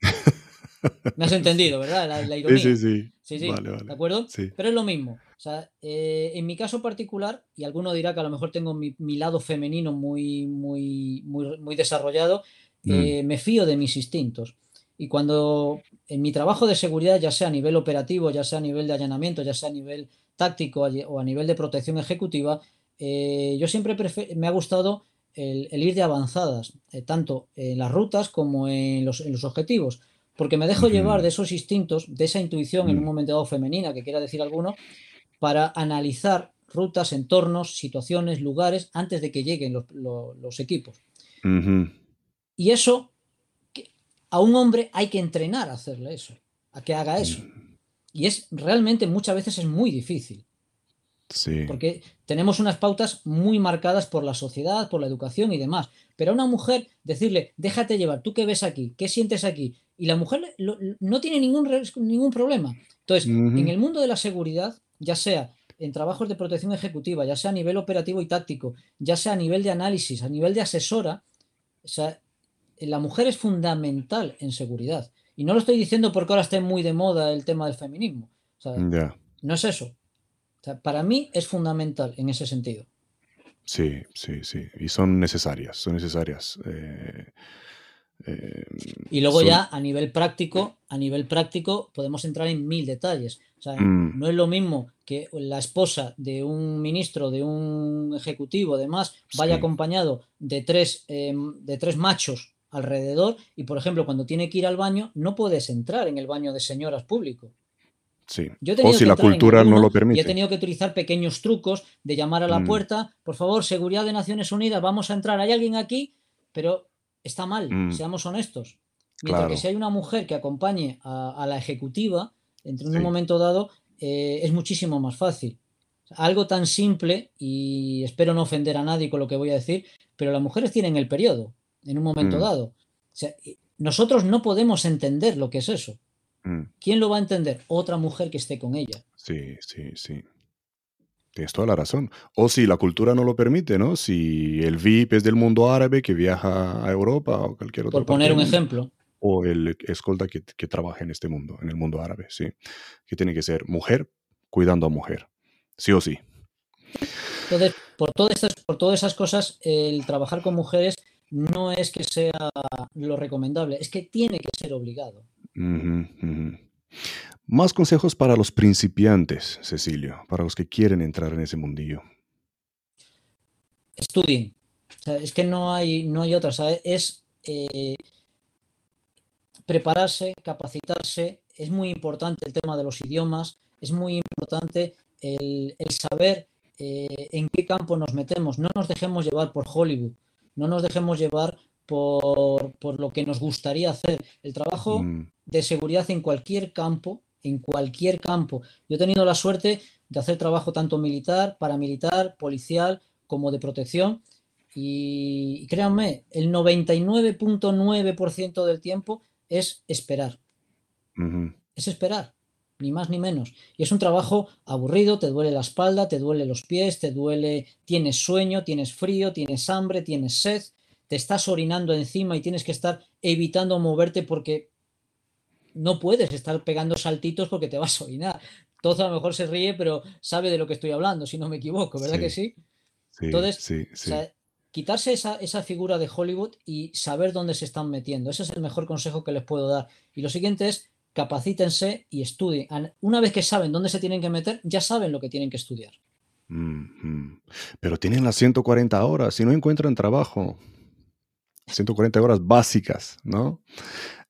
Me has entendido, ¿verdad? La, la Sí, sí, ironía. sí. Sí, sí, Vale, ¿de vale. acuerdo? Sí. Pero es lo mismo. O sea, eh, en mi caso particular, y alguno dirá que a lo mejor tengo mi, mi lado femenino muy, muy, muy, muy desarrollado, Mm, eh, me fío de mis instintos. Y cuando en mi trabajo de seguridad, ya sea a nivel operativo, ya sea a nivel de allanamiento, ya sea a nivel táctico o a nivel de protección ejecutiva, eh, yo siempre me ha gustado el, ir de avanzadas, eh, tanto en las rutas como en los, objetivos, porque me dejo llevar de esos instintos, de esa intuición en un mm. momento dado femenina, que quiera decir alguno, para analizar rutas, entornos, situaciones, lugares, antes de que lleguen los, equipos. Y eso, a un hombre hay que entrenar a hacerle eso, a que haga eso. Mm. Y es realmente muchas veces es muy difícil. Porque tenemos unas pautas muy marcadas por la sociedad, por la educación y demás. Pero a una mujer decirle, déjate llevar, tú qué ves aquí, qué sientes aquí, y la mujer no tiene ningún, ningún problema. Entonces, en el mundo de la seguridad, ya sea en trabajos de protección ejecutiva, ya sea a nivel operativo y táctico, ya sea a nivel de análisis, a nivel de asesora, la mujer es fundamental en seguridad. Y no lo estoy diciendo porque ahora esté muy de moda el tema del feminismo. No es eso para mí es fundamental en ese sentido. Sí, sí, sí. Y son necesarias, son necesarias. Eh, eh, y luego ya a nivel práctico, a nivel práctico podemos entrar en mil detalles. Mm. no es lo mismo que la esposa de un ministro, de un ejecutivo, demás, vaya acompañado de tres, em, de tres machos alrededor y, por ejemplo, cuando tiene que ir al baño, no puedes entrar en el baño de señoras público. o si la cultura no lo permite. Y he tenido que utilizar pequeños trucos de llamar a la mm. puerta, por favor, seguridad de Naciones Unidas, vamos a entrar, hay alguien aquí, pero está mal, mm. seamos honestos. Mientras que si hay una mujer que acompañe a, la ejecutiva, en un momento dado, eh, es muchísimo más fácil. Algo tan simple, y espero no ofender a nadie con lo que voy a decir, pero las mujeres tienen el periodo en un momento mm. dado. nosotros no podemos entender lo que es eso. ¿Quién lo va a entender? Otra mujer que esté con ella. Sí, sí, sí. Tienes toda la razón. O si la cultura no lo permite, ¿no? Si el VIP es del mundo árabe que viaja a Europa o cualquier otro. Por poner un ejemplo. O el escolta que, trabaja en este mundo, en el mundo árabe, sí. Que tiene que ser mujer cuidando a mujer. Sí o sí. Entonces, por todas, estas, por todas esas cosas, el trabajar con mujeres no es que sea lo recomendable, es que tiene que ser obligado. Más consejos para los principiantes, Cecilio, para los que quieren entrar en ese mundillo. Estudien. es que no hay, no hay otra. Es eh, prepararse, capacitarse. Es muy importante el tema de los idiomas. Es muy importante el, saber eh, en qué campo nos metemos. No nos dejemos llevar por Hollywood. No nos dejemos llevar por, lo que nos gustaría hacer. El trabajo mm. de seguridad en cualquier campo en cualquier campo. Yo he tenido la suerte de hacer trabajo tanto militar, paramilitar, policial, como de protección. Y, créanme, el 99.9% del tiempo es esperar. Es esperar, ni más ni menos. Y es un trabajo aburrido, te duele la espalda, te duele los pies, te duele, tienes sueño, tienes frío, tienes hambre, tienes sed, te estás orinando encima y tienes que estar evitando moverte porque no puedes estar pegando saltitos porque te vas a orinar. Todo a lo mejor se ríe, pero sabe de lo que estoy hablando, si no me equivoco, ¿verdad que sí? Entonces, quitarse esa, esa, figura de Hollywood y saber dónde se están metiendo. Ese es el mejor consejo que les puedo dar. Y lo siguiente es capacítense y estudien. Una vez que saben dónde se tienen que meter, ya saben lo que tienen que estudiar. Pero tienen las 140 horas y no encuentran trabajo. 140 horas básicas, ¿no?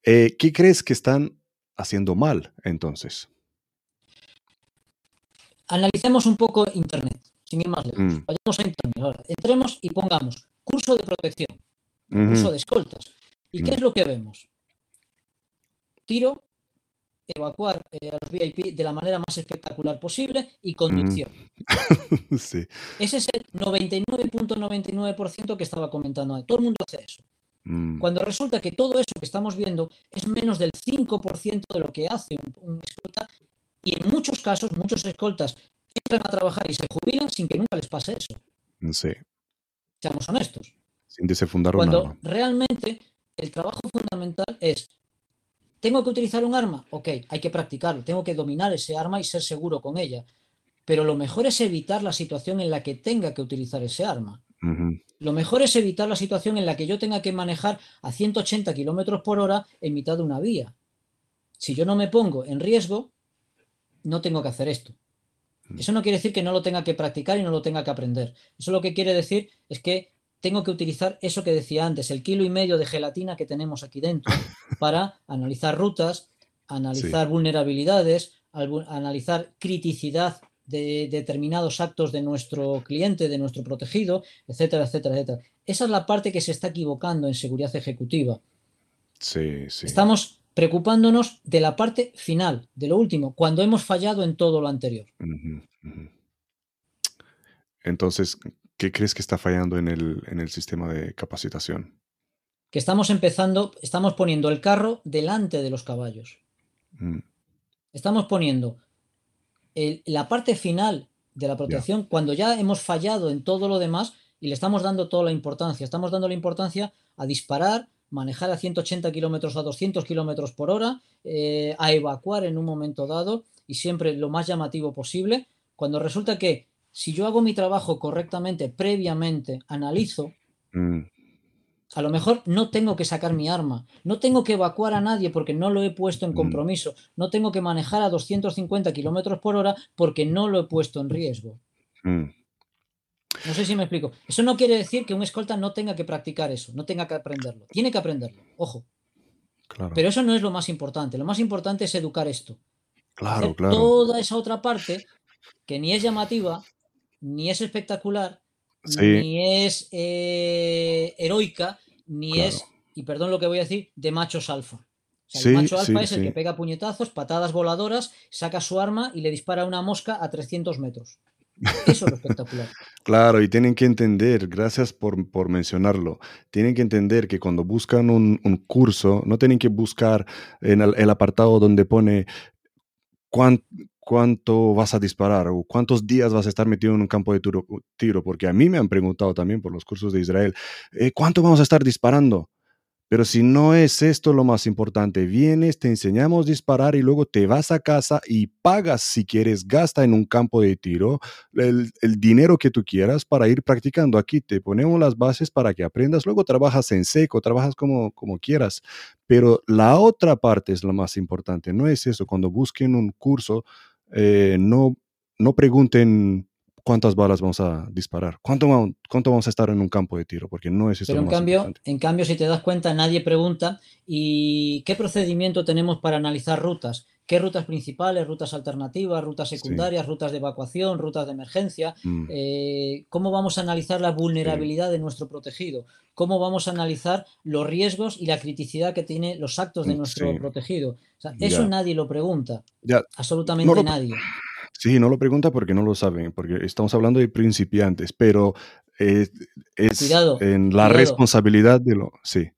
Eh, ¿Qué crees que están haciendo mal entonces? Analicemos un poco Internet, sin ir más lejos. Mm. Vayamos a Internet ahora. Entremos y pongamos curso de protección, curso de escoltas. ¿Y qué mm. es lo que vemos? Tiro, evacuar eh, a los VIP de la manera más espectacular posible y conducción. sí. Ese es el 99.99% que estaba comentando. Todo el mundo hace eso. Mm. Cuando resulta que todo eso que estamos viendo es menos del 5% de lo que hace un, escolta y en muchos casos, muchos escoltas entran a trabajar y se jubilan sin que nunca les pase eso. Sí. Seamos honestos. Sin fundar Cuando realmente el trabajo fundamental es, ¿tengo que utilizar un arma? Ok, hay que practicarlo, tengo que dominar ese arma y ser seguro con ella. Pero lo mejor es evitar la situación en la que tenga que utilizar ese arma. Lo mejor es evitar la situación en la que yo tenga que manejar a 180 kilómetros por hora en mitad de una vía. Si yo no me pongo en riesgo, no tengo que hacer esto. Mm. Eso no quiere decir que no lo tenga que practicar y no lo tenga que aprender. Eso lo que quiere decir es que tengo que utilizar eso que decía antes, el kilo y medio de gelatina que tenemos aquí dentro, para analizar rutas, analizar vulnerabilidades, analizar criticidad de determinados actos de nuestro cliente, de nuestro protegido, etcétera, etcétera, etcétera. Esa es la parte que se está equivocando en seguridad ejecutiva. Sí, sí. Estamos preocupándonos de la parte final, de lo último, cuando hemos fallado en todo lo anterior. Entonces, ¿qué crees que está fallando en el, en el sistema de capacitación? Que estamos empezando, estamos poniendo el carro delante de los caballos. Mm. Estamos poniendo la parte final de la protección cuando ya hemos fallado en todo lo demás y le estamos dando toda la importancia. Estamos dando la importancia a disparar, manejar a 180 kilómetros a 200 kilómetros por hora, eh, a evacuar en un momento dado y siempre lo más llamativo posible. Cuando resulta que si yo hago mi trabajo correctamente, previamente, analizo, mm a lo mejor no tengo que sacar mi arma, no tengo que evacuar a nadie porque no lo he puesto en mm. compromiso, no tengo que manejar a 250 kilómetros por hora porque no lo he puesto en riesgo. Mm. No sé si me explico. Eso no quiere decir que un escolta no tenga que practicar eso, no tenga que aprenderlo. Tiene que aprenderlo, ojo. Pero eso no es lo más importante. Lo más importante es educar esto. Claro, claro. Toda esa otra parte que ni es llamativa, ni es espectacular, ni es eh, heroica, ni es, y perdón lo que voy a decir, de machos alfa. el macho alfa es el que pega puñetazos, patadas voladoras, saca su arma y le dispara una mosca a 300 metros. Eso es lo espectacular. Claro, y tienen que entender, gracias por, por mencionarlo, tienen que entender que cuando buscan un, curso, no tienen que buscar en el, apartado donde pone cuánto cuánto vas a disparar o cuántos días vas a estar metido en un campo de tiro, porque a mí me han preguntado también por los cursos de Israel, eh, ¿cuánto vamos a estar disparando? Pero si no es esto lo más importante, vienes, te enseñamos a disparar y luego te vas a casa y pagas si quieres, gasta en un campo de tiro el, dinero que tú quieras para ir practicando. Aquí te ponemos las bases para que aprendas, luego trabajas en seco, trabajas como, como quieras. Pero la otra parte es lo más importante, no es eso. Cuando busquen un curso, eh, no, no pregunten cuántas balas vamos a disparar, cuánto, cuánto vamos a estar en un campo de tiro, porque no es eso. Pero en cambio, en cambio, si te das cuenta, nadie pregunta ¿y qué procedimiento tenemos para analizar rutas? ¿Qué rutas principales, rutas alternativas, rutas secundarias, rutas de evacuación, rutas de emergencia? Mm. Eh, ¿Cómo vamos a analizar la vulnerabilidad de nuestro protegido? ¿Cómo vamos a analizar los riesgos y la criticidad que tienen los actos de mm, nuestro protegido? eso nadie lo pregunta. Absolutamente nadie. Sí, no lo pregunta porque no lo saben, porque estamos hablando de principiantes, pero es, en la responsabilidad de lo... Sí.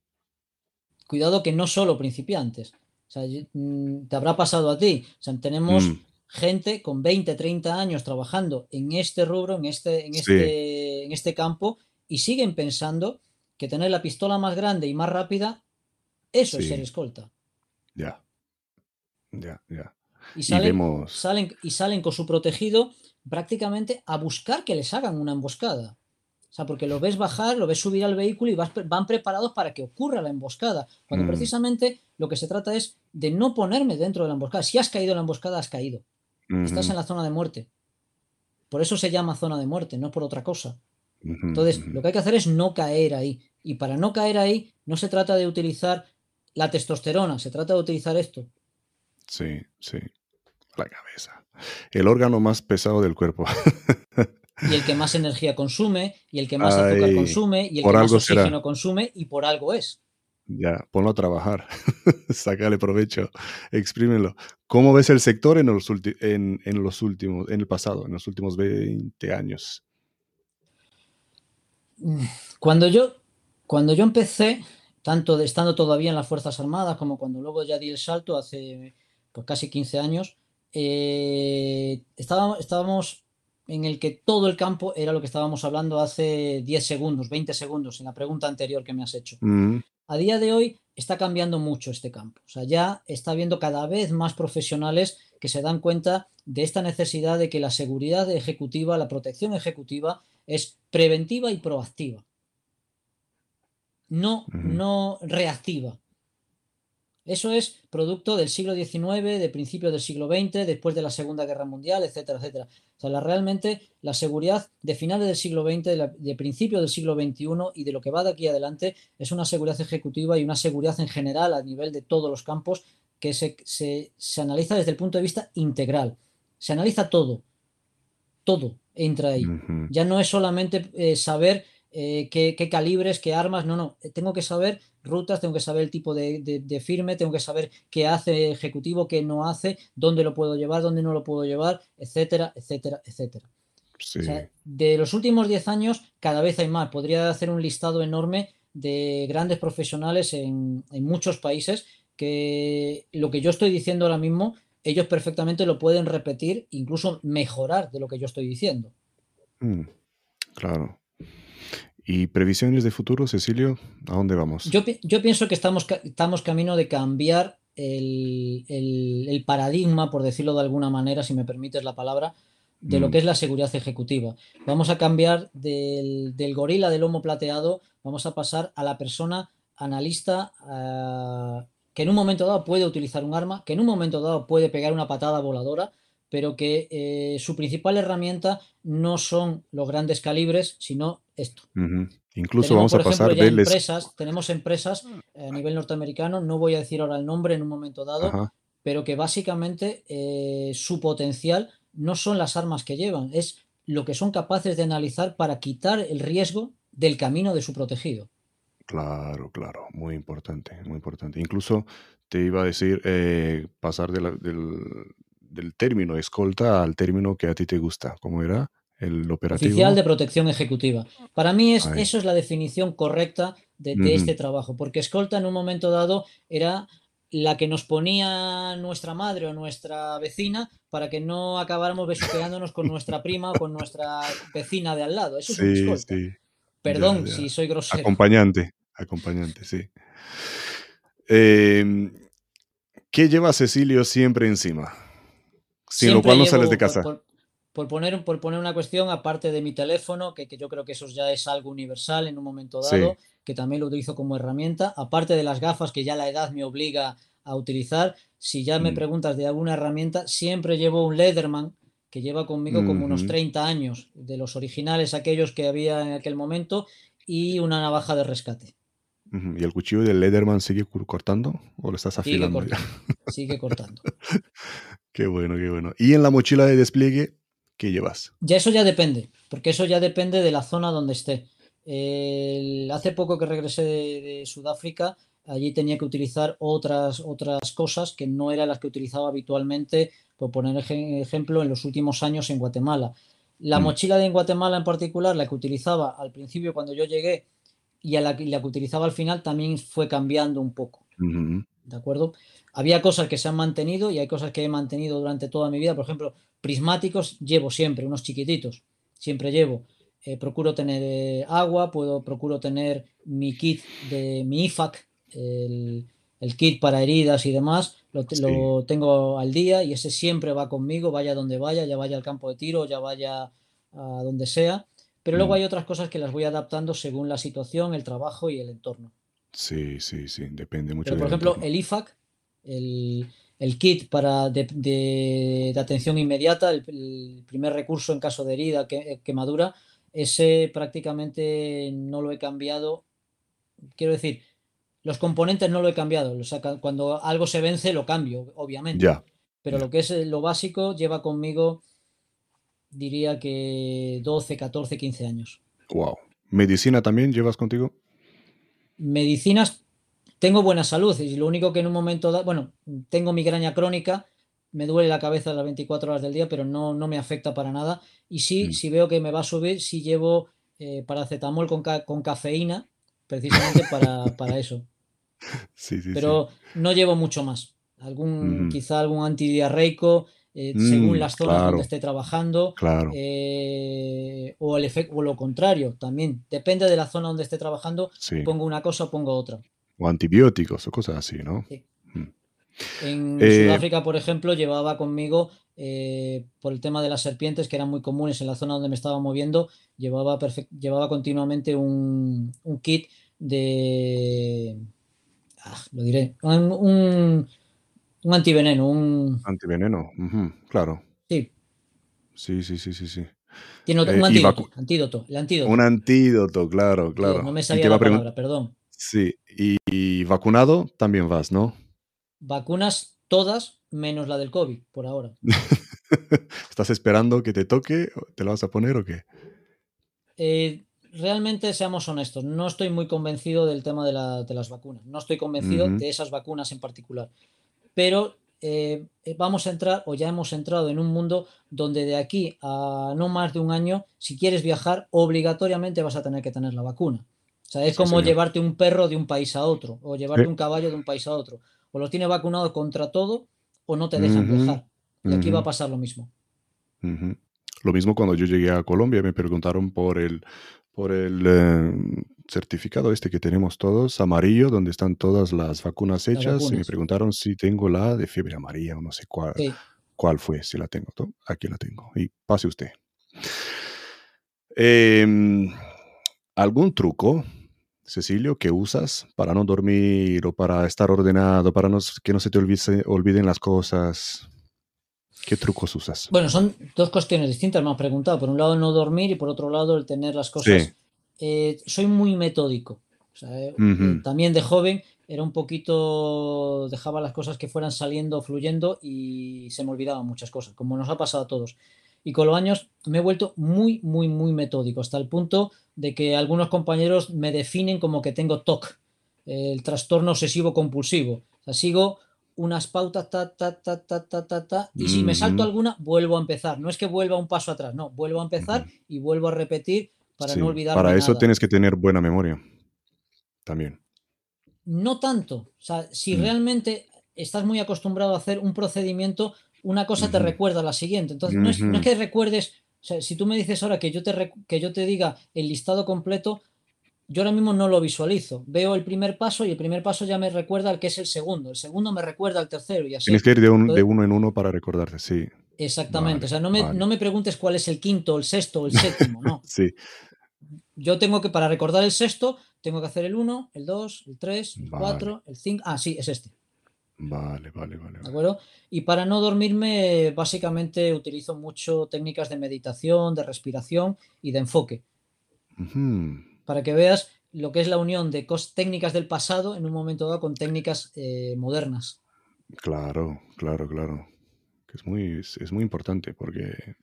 Cuidado que no solo principiantes. O sea, mm, te habrá pasado a ti. O sea, tenemos mm. gente con 20, 30 años trabajando en este rubro, en este, en este, en este campo, y siguen pensando que tener la pistola más grande y más rápida, eso es ser escolta. Ya. Ya, ya. Y salen, salen, y salen con su protegido prácticamente a buscar que les hagan una emboscada. O sea, porque lo ves bajar, lo ves subir al vehículo y van preparados para que ocurra la emboscada. Cuando mm. precisamente lo que se trata es de no ponerme dentro de la emboscada. Si has caído en la emboscada, has caído. Estás en la zona de muerte. Por eso se llama zona de muerte, no por otra cosa. Entonces, lo que hay que hacer es no caer ahí. Y para no caer ahí, no se trata de utilizar la testosterona, se trata de utilizar esto. Sí, sí. La cabeza. El órgano más pesado del cuerpo. y el que más energía consume, y el que más azúcar consume, y el que más oxígeno consume, y por algo es. Ya, ponlo a trabajar, sácale provecho, exprímelo. ¿Cómo ves el sector en los, en, en los últimos, en el pasado, en los últimos 20 años? Cuando yo, cuando yo empecé, tanto de, estando todavía en las Fuerzas Armadas como cuando luego ya di el salto hace pues, casi 15 años, eh, estábamos, estábamos en el que todo el campo era lo que estábamos hablando hace 10 segundos, 20 segundos, en la pregunta anterior que me has hecho. Mm. A día de hoy está cambiando mucho este campo. O sea, ya está habiendo cada vez más profesionales que se dan cuenta de esta necesidad de que la seguridad ejecutiva, la protección ejecutiva, es preventiva y proactiva. no, no reactiva. Eso es producto del siglo XIX, de principios del siglo XX, después de la Segunda Guerra Mundial, etcétera, etcétera. O sea, realmente la seguridad de finales del siglo XX, de, de principios del siglo XXI y de lo que va de aquí adelante es una seguridad ejecutiva y una seguridad en general a nivel de todos los campos que se, analiza desde el punto de vista integral. Se analiza todo, todo entra ahí. Ya no es solamente eh, saber eh, qué, calibres, qué armas, no, no, tengo que saber rutas, tengo que saber el tipo de, firme, tengo que saber qué hace ejecutivo, qué no hace, dónde lo puedo llevar, dónde no lo puedo llevar, etcétera, etcétera, etcétera. de los últimos 10 años, cada vez hay más. Podría hacer un listado enorme de grandes profesionales en, en muchos países que lo que yo estoy diciendo ahora mismo, ellos perfectamente lo pueden repetir, incluso mejorar de lo que yo estoy diciendo. Mm, claro. ¿Y previsiones de futuro, Cecilio? ¿A dónde vamos? Yo, pienso que estamos, estamos camino de cambiar el, paradigma, por decirlo de alguna manera, si me permites la palabra, de lo mm. que es la seguridad ejecutiva. Vamos a cambiar del, gorila del lomo plateado, vamos a pasar a la persona analista ah, que en un momento dado puede utilizar un arma, que en un momento dado puede pegar una patada voladora, pero que eh, su principal herramienta no son los grandes calibres, sino esto. Incluso vamos a pasar de empresas, tenemos empresas a nivel norteamericano, no voy a decir ahora el nombre en un momento dado, pero que básicamente eh, su potencial no son las armas que llevan, es lo que son capaces de analizar para quitar el riesgo del camino de su protegido. Claro, claro, muy importante, muy importante. Incluso te iba a decir eh, pasar del, del, término escolta al término que a ti te gusta. ¿Cómo era? El operativo. Oficial de protección ejecutiva. Para mí es, eso es la definición correcta de, este trabajo, porque escolta en un momento dado era la que nos ponía nuestra madre o nuestra vecina para que no acabáramos besuqueándonos con nuestra prima o con nuestra vecina de al lado. Eso es un escolta. Sí. Perdón si soy grosero. Acompañante, acompañante, sí. Em, ¿Qué lleva Cecilio siempre encima? Sin lo cual no sales de casa. Por, poner, por poner una cuestión, aparte de mi teléfono, que, yo creo que eso ya es algo universal en un momento dado, que también lo utilizo como herramienta, aparte de las gafas que ya la edad me obliga a utilizar, si ya me mm. preguntas de alguna herramienta, siempre llevo un Leatherman que lleva conmigo como unos 30 años, de los originales, aquellos que había en aquel momento, y una navaja de rescate. ¿Y el cuchillo del Lederman sigue cortando o lo estás afilando? Sigue cortando. Sigue cortando. qué bueno, qué bueno. ¿Y en la mochila de despliegue qué llevas? Ya eso ya depende, porque eso ya depende de la zona donde esté. hace poco que regresé de Sudáfrica, allí tenía que utilizar otras, otras cosas que no eran las que utilizaba habitualmente, por poner ejemplo, en los últimos años en Guatemala. La mm. mochila de en Guatemala en particular, la que utilizaba al principio cuando yo llegué y a la, la que utilizaba al final también fue cambiando un poco. ¿De acuerdo? Había cosas que se han mantenido y hay cosas que he mantenido durante toda mi vida. Por ejemplo, prismáticos llevo siempre, unos chiquititos. Siempre llevo. Eh, procuro tener eh, agua, puedo, procuro tener mi kit de mi IFAC, el, kit para heridas y demás, lo, tengo al día y ese siempre va conmigo, vaya donde vaya, ya vaya al campo de tiro, ya vaya a donde sea. Pero luego mm. hay otras cosas que las voy adaptando según la situación, el trabajo y el entorno. Sí, sí, sí, depende mucho. Pero, por ejemplo, el IFAC, el, kit para de, atención inmediata, el, primer recurso en caso de herida, que, quemadura, ese prácticamente no lo he cambiado. Quiero decir, los componentes no lo he cambiado. cuando algo se vence, lo cambio, obviamente. Ya. Pero lo que es eh, lo básico lleva conmigo, diría que 12, 14, 15 años. Wow. ¿Medicina también llevas contigo? Medicinas, tengo buena salud y lo único que en un momento da, bueno, tengo migraña crónica, me duele la cabeza las 24 horas del día, pero no, no me afecta para nada. Y sí, mm. si veo que me va a subir, sí llevo eh, paracetamol con, con cafeína, precisamente para, para eso. Pero no llevo mucho más. Algún, Quizá algún antidiarreico, eh, según mm, las zonas donde esté trabajando. Eh, o, el efecto, o lo contrario, también. Depende de la zona donde esté trabajando, pongo una cosa o pongo otra. O antibióticos o cosas así, ¿no? Mm. En eh, Sudáfrica, por ejemplo, llevaba conmigo, por el tema de las serpientes, que eran muy comunes en la zona donde me estaba moviendo, llevaba, llevaba continuamente un, un kit de ah, lo diré, un, un, antiveneno, un antiveneno, claro. Sí. Sí, sí, sí, sí, sí. Tiene un antídoto, antídoto, el antídoto. Un antídoto, claro, claro. no me salía la palabra, perdón. Sí, y, vacunado también vas, ¿no? Vacunas todas menos la del COVID, por ahora. ¿Estás esperando que te toque? ¿Te la vas a poner o qué? Eh, realmente, seamos honestos, no estoy muy convencido del tema de, las vacunas. No estoy convencido de esas vacunas en particular. Pero eh, eh, vamos a entrar o ya hemos entrado en un mundo donde de aquí a no más de un año, si quieres viajar, obligatoriamente vas a tener que tener la vacuna. O sea, es como llevarte un perro de un país a otro o llevarte un caballo de un país a otro. O lo tienes vacunado contra todo o no te dejan viajar. Y aquí va a pasar lo mismo. Lo mismo cuando yo llegué a Colombia, me preguntaron por el, por el eh, certificado este que tenemos todos, amarillo, donde están todas las vacunas hechas, y me preguntaron si tengo la de fiebre amarilla o no sé cuál, cuál fue, si la tengo. Aquí la tengo. Y pase usted. Em, ¿Algún truco, Cecilio, que usas para no dormir o para estar ordenado, para que no se te olviden las cosas? ¿Qué trucos usas? Bueno, son dos cuestiones distintas, me has preguntado. Por un lado, no dormir y por otro lado, el tener las cosas. Eh, soy muy metódico. Eh, eh, también de joven era un poquito. dejaba las cosas que fueran saliendo, fluyendo y se me olvidaban muchas cosas, como nos ha pasado a todos. Y con los años me he vuelto muy, muy, muy metódico, hasta el punto de que algunos compañeros me definen como que tengo TOC, el trastorno obsesivo compulsivo. O sea, sigo unas pautas, ta, ta, ta, ta, ta, ta, ta, y si me salto alguna, vuelvo a empezar. No es que vuelva un paso atrás, no, vuelvo a empezar y vuelvo a repetir para no olvidar. Para eso tienes que tener buena memoria también. No tanto. O sea, si mm. realmente estás muy acostumbrado a hacer un procedimiento, una cosa te recuerda a la siguiente. Entonces, no, es, que recuerdes, o sea, si tú me dices ahora que yo te, que yo te diga el listado completo, yo ahora mismo no lo visualizo. Veo el primer paso y el primer paso ya me recuerda al que es el segundo. El segundo me recuerda al tercero y así. Tienes que ir de, uno en uno para recordarte, sí. Exactamente. o sea, no me, no me, preguntes cuál es el quinto, el sexto o el séptimo, no. sí. Yo tengo que, para recordar el sexto, tengo que hacer el 1, el 2, el 3, el 4, el 5. Ah, sí, es este. Vale, vale, vale. ¿De acuerdo? Y para no dormirme, básicamente utilizo mucho técnicas de meditación, de respiración y de enfoque para que veas lo que es la unión de técnicas del pasado en un momento dado con técnicas eh, modernas. Claro, claro, claro. Es muy, es muy importante porque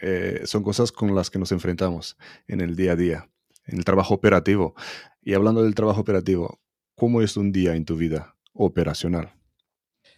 eh, son cosas con las que nos enfrentamos en el día a día, en el trabajo operativo. Y hablando del trabajo operativo, ¿cómo es un día en tu vida operacional?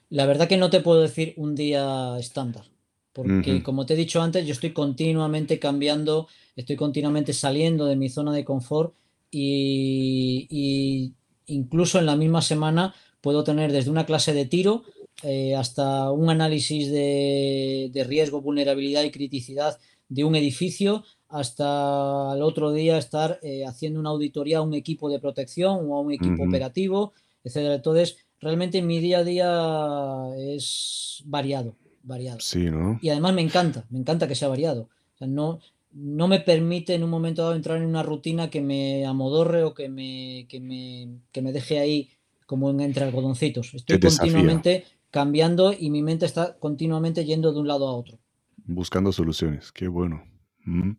La verdad que no te puedo decir un día estándar, porque como te he dicho antes, yo estoy continuamente cambiando estoy continuamente saliendo de mi zona de confort y, incluso en la misma semana puedo tener desde una clase de tiro eh, hasta un análisis de, riesgo, vulnerabilidad y criticidad de un edificio, hasta el otro día estar eh, haciendo una auditoría a un equipo de protección o a un equipo operativo, etcétera. Entonces, realmente mi día a día es variado, variado. Sí, ¿no? Y además me encanta, me encanta que sea variado. O sea, no, no me permite en un momento dado entrar en una rutina que me amodorre o que me, que me, que me deje ahí como en entre algodoncitos. Estoy continuamente cambiando y mi mente está continuamente yendo de un lado a otro. Buscando soluciones, qué bueno. Mm.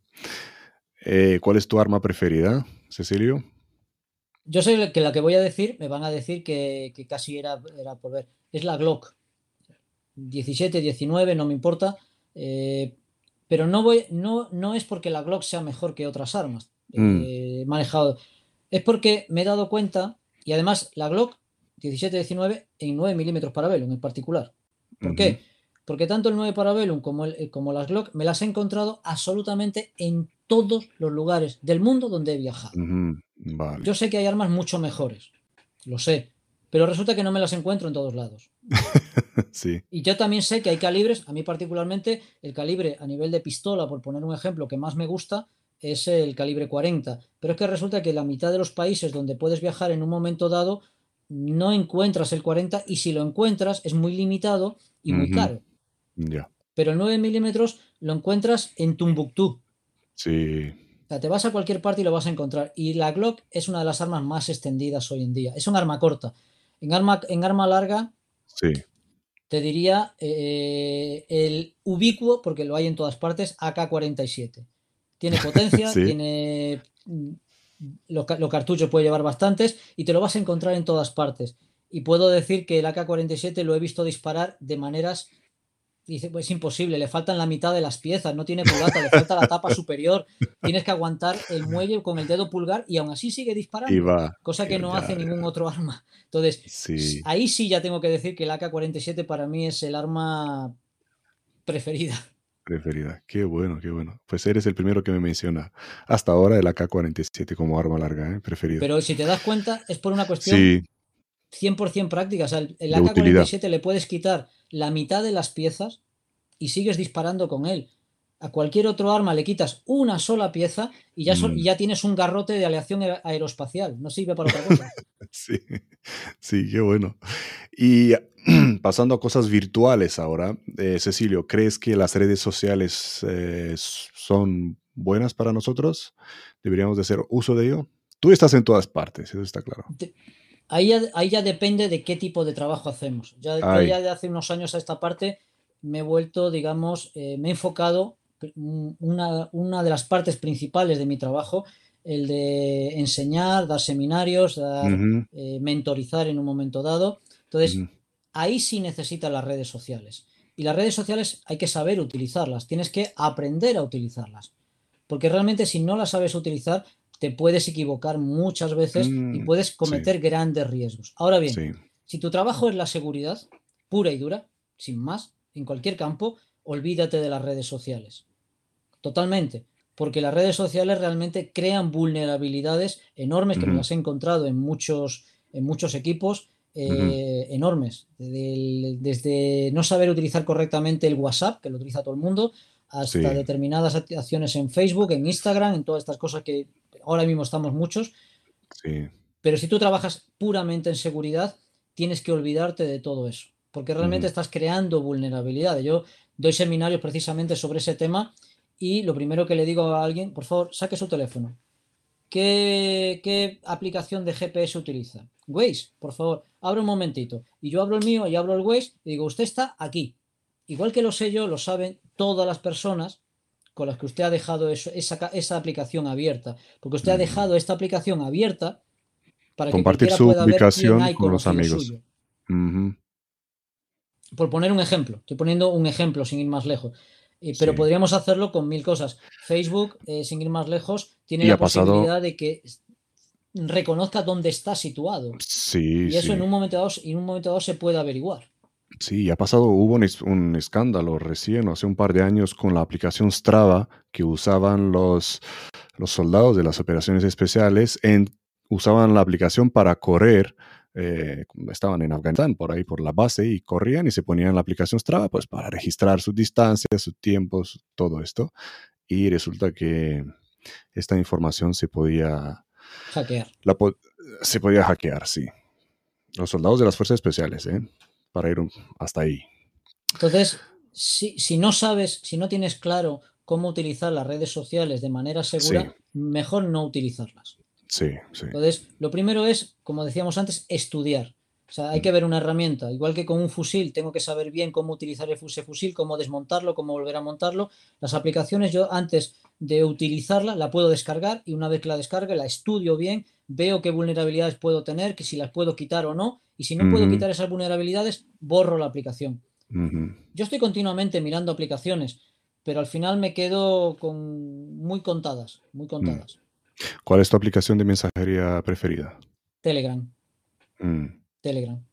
Eh, ¿Cuál es tu arma preferida, Cecilio? Yo sé que la que voy a decir, me van a decir que, casi era, era, por ver. Es la Glock. 17, 19, no me importa. Eh, pero no, voy, no, no es porque la Glock sea mejor que otras armas mm. eh, manejado. Es porque me he dado cuenta, y además la Glock 17-19 en 9 milímetros Parabellum en particular. ¿Por qué? Porque tanto el 9 Parabellum como, el, como las Glock me las he encontrado absolutamente en todos los lugares del mundo donde he viajado. Yo sé que hay armas mucho mejores, lo sé, pero resulta que no me las encuentro en todos lados. sí. Y yo también sé que hay calibres, a mí particularmente, el calibre a nivel de pistola, por poner un ejemplo que más me gusta, es el calibre 40. Pero es que resulta que la mitad de los países donde puedes viajar en un momento dado no encuentras el 40 y si lo encuentras es muy limitado y muy caro. Pero el 9 milímetros lo encuentras en Tumbuktu. Sí. O sea, te vas a cualquier parte y lo vas a encontrar. Y la Glock es una de las armas más extendidas hoy en día. Es un arma corta. En arma, en arma larga, Sí. te diría eh, el ubicuo, porque lo hay en todas partes, AK-47. Tiene potencia, Sí. tiene. mm, Los, los cartuchos puede llevar bastantes y te lo vas a encontrar en todas partes. Y puedo decir que el AK-47 lo he visto disparar de maneras. Dice, pues es imposible, le faltan la mitad de las piezas, no tiene culata, le falta la tapa superior, tienes que aguantar el muelle con el dedo pulgar y aún así sigue disparando Y va. cosa que no ya, hace ningún otro arma. Entonces, Sí. ahí sí ya tengo que decir que el AK-47 para mí es el arma preferida. Preferida. Qué bueno, qué bueno. Pues eres el primero que me menciona hasta ahora el AK-47 como arma larga, ¿eh? Preferida. Pero si te das cuenta, es por una cuestión Sí, 100% práctica. O sea, el, el De utilidad. AK-47 le puedes quitar la mitad de las piezas y sigues disparando con él. A cualquier otro arma le quitas una sola pieza y ya, so- Mm. y ya tienes un garrote de aleación aer- aeroespacial. No sirve para otra cosa. sí, sí, qué bueno. Y pasando a cosas virtuales ahora, eh, Cecilio, ¿crees que las redes sociales eh, son buenas para nosotros? ¿Deberíamos de hacer uso de ello? Tú estás en todas partes, eso está claro. Ahí ya, ahí ya depende de qué tipo de trabajo hacemos. Ya, de hace unos años a esta parte me he vuelto, digamos, eh, me he enfocado una, una de las partes principales de mi trabajo, el de enseñar, dar seminarios, dar, eh, mentorizar en un momento dado. Entonces, ahí sí necesitas las redes sociales. Y las redes sociales hay que saber utilizarlas, tienes que aprender a utilizarlas. Porque realmente si no las sabes utilizar, te puedes equivocar muchas veces y Mm, puedes sí. cometer grandes riesgos. Ahora bien, Sí, si tu trabajo es la seguridad, pura y dura, sin más, en cualquier campo, olvídate de las redes sociales. Totalmente. Porque las redes sociales realmente crean vulnerabilidades enormes que me Ujú. las he encontrado en muchos, en muchos equipos eh, enormes. Desde no saber utilizar correctamente el WhatsApp, que lo utiliza todo el mundo, hasta Sí. determinadas acciones en Facebook, en Instagram, en todas estas cosas que ahora mismo estamos muchos. sí. Pero si tú trabajas puramente en seguridad, tienes que olvidarte de todo eso, porque realmente estás creando vulnerabilidades. Yo doy seminarios precisamente sobre ese tema y lo primero que le digo a alguien, por favor, saque su teléfono. ¿Qué, qué aplicación de GPS utiliza? Waze, por favor, abre un momentito. Y yo abro el mío y abro el Waze y digo, usted está aquí. Igual que lo sé yo, lo saben todas las personas con las que usted ha dejado eso- esa, esa aplicación abierta. Porque usted ha Mm. dejado esta aplicación abierta para que Compartir cualquiera su pueda ver ubicación con los amigos. suyo. Por poner un ejemplo, estoy poniendo un ejemplo sin ir más lejos. Eh, pero Sí. podríamos hacerlo con mil cosas. Facebook, eh, sin ir más lejos, tiene Y la pasado- posibilidad de que reconozca dónde está situado. Sí, Y eso sí. en un momento dado, en un momento dado se puede averiguar. Sí, ha pasado, hubo un, es- un escándalo recién, hace un par de años, con la aplicación Strava que usaban los, los soldados de las operaciones especiales, en, usaban la aplicación para correr, eh, estaban en Afganistán, por ahí, por la base, y corrían y se ponían la aplicación Strava, pues para registrar sus distancias, sus tiempos, todo esto. Y resulta que esta información se podía, Hackear. la po- se podía hackear, sí. Los soldados de las fuerzas especiales, ¿eh? Para ir hasta ahí. Entonces, si, si no sabes, si no tienes claro cómo utilizar las redes sociales de manera segura, mejor no utilizarlas. Sí, sí. Entonces, lo primero es, como decíamos antes, estudiar. O sea, hay que ver una herramienta. Igual que con un fusil, tengo que saber bien cómo utilizar el ese fusil, cómo desmontarlo, cómo volver a montarlo. Las aplicaciones, yo antes de utilizarla, la puedo descargar y una vez que la descargue, la estudio bien, veo qué vulnerabilidades puedo tener, que si las puedo quitar o no. Y si no puedo quitar esas vulnerabilidades, borro la aplicación. Yo estoy continuamente mirando aplicaciones, pero al final me quedo con muy contadas, muy contadas. ¿Cuál es tu aplicación de mensajería preferida? Telegram. Mm, Telegram.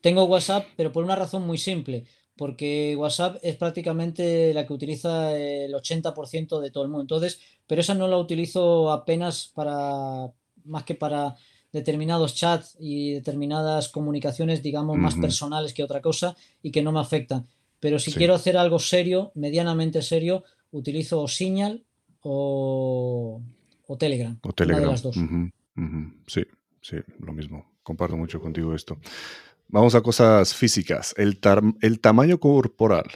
Tengo WhatsApp, pero por una razón muy simple, porque WhatsApp es prácticamente la que utiliza el 80% de todo el mundo. Entonces, pero esa no la utilizo apenas para, más que para determinados chats y determinadas comunicaciones, digamos, más personales que otra cosa y que no me afectan. Pero si Sí. quiero hacer algo serio, medianamente serio, utilizo o Signal o, o Telegram. O Una de Telegram. las dos. Sí, sí, lo mismo. Comparto mucho contigo esto. Vamos a cosas físicas. El, el tamaño corporal.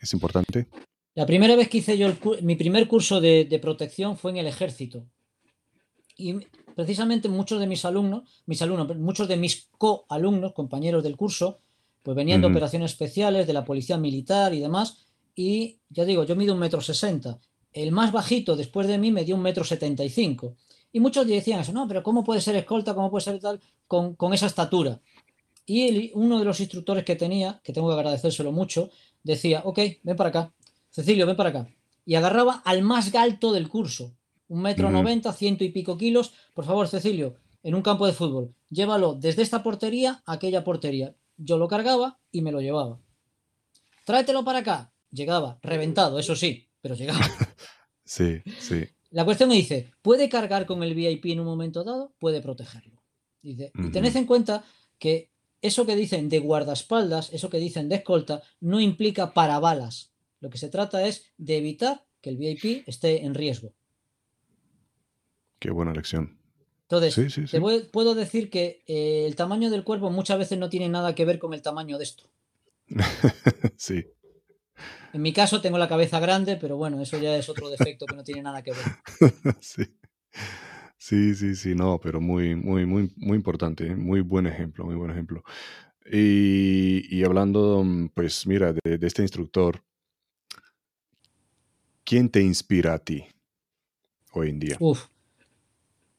¿Es importante? La primera vez que hice yo mi primer curso de, protección fue en el ejército. Y precisamente muchos de mis alumnos, mis alumnos, muchos de mis coalumnos, compañeros del curso, pues venían de operaciones especiales, de la policía militar y demás. Y ya digo, yo mido un metro sesenta. El más bajito después de mí me dio un metro setenta y cinco. Y muchos decían eso, no, pero ¿cómo puede ser escolta? ¿Cómo puede ser tal con, con esa estatura? Y uno de los instructores que tenía, que tengo que agradecérselo mucho, decía, ok, ven para acá, Cecilio, ven para acá. Y agarraba al más alto del curso, un metro noventa, ciento y pico kilos. Por favor, Cecilio, en un campo de fútbol, llévalo desde esta portería a aquella portería. Yo lo cargaba y me lo llevaba. Tráetelo para acá. Llegaba, reventado, eso sí, pero llegaba. Sí, sí. La cuestión me dice, ¿puede cargar con el VIP en un momento dado? Puede protegerlo. Dice, y tened en cuenta que eso que dicen de guardaespaldas, eso que dicen de escolta, no implica para balas. Lo que se trata es de evitar que el VIP esté en riesgo. Qué buena lección. Entonces, Te puedo decir que eh, el tamaño del cuerpo muchas veces no tiene nada que ver con el tamaño de esto. sí. En mi caso tengo la cabeza grande, pero bueno, eso ya es otro defecto que no tiene nada que ver. sí. Sí, sí, sí, no, pero muy, muy, muy, muy importante, ¿eh? muy buen ejemplo, muy buen ejemplo. Y, hablando, mm, pues mira, de, este instructor, ¿quién te inspira a ti hoy en día? Uf,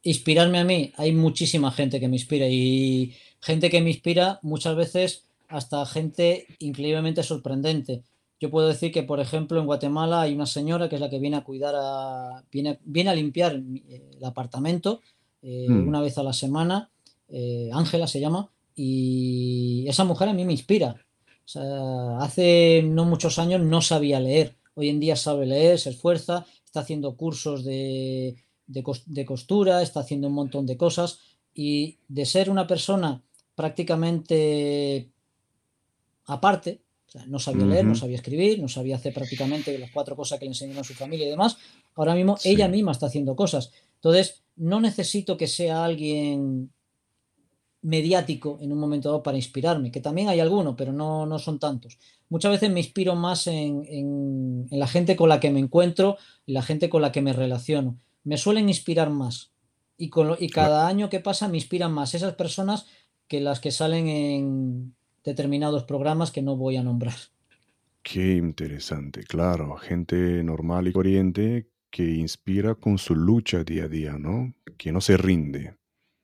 inspirarme a mí, hay muchísima gente que me inspira y gente que me inspira muchas veces hasta gente increíblemente sorprendente. Yo puedo decir que, por ejemplo, en Guatemala hay una señora que es la que viene a cuidar, a, viene, viene a limpiar eh, el apartamento eh, mm. una vez a la semana. Eh, Ángela se llama. Y esa mujer a mí me inspira. hace no muchos años no sabía leer. Hoy en día sabe leer, se esfuerza, está haciendo cursos de, de costura, está haciendo un montón de cosas. Y de ser una persona prácticamente aparte, no sabía leer, no sabía escribir, no sabía hacer prácticamente las cuatro cosas que le enseñaron a su familia y demás. Ahora mismo ella misma está haciendo cosas. Entonces, no necesito que sea alguien mediático en un momento dado para inspirarme, que también hay algunos, pero no, no son tantos. Muchas veces me inspiro más en, la gente con la que me encuentro y la gente con la que me relaciono. Me suelen inspirar más. Y, y cada año que pasa me inspiran más esas personas que las que salen en, determinados programas que no voy a nombrar. Qué interesante, claro, gente normal y corriente que inspira con su lucha día a día, ¿no? Que no se rinde.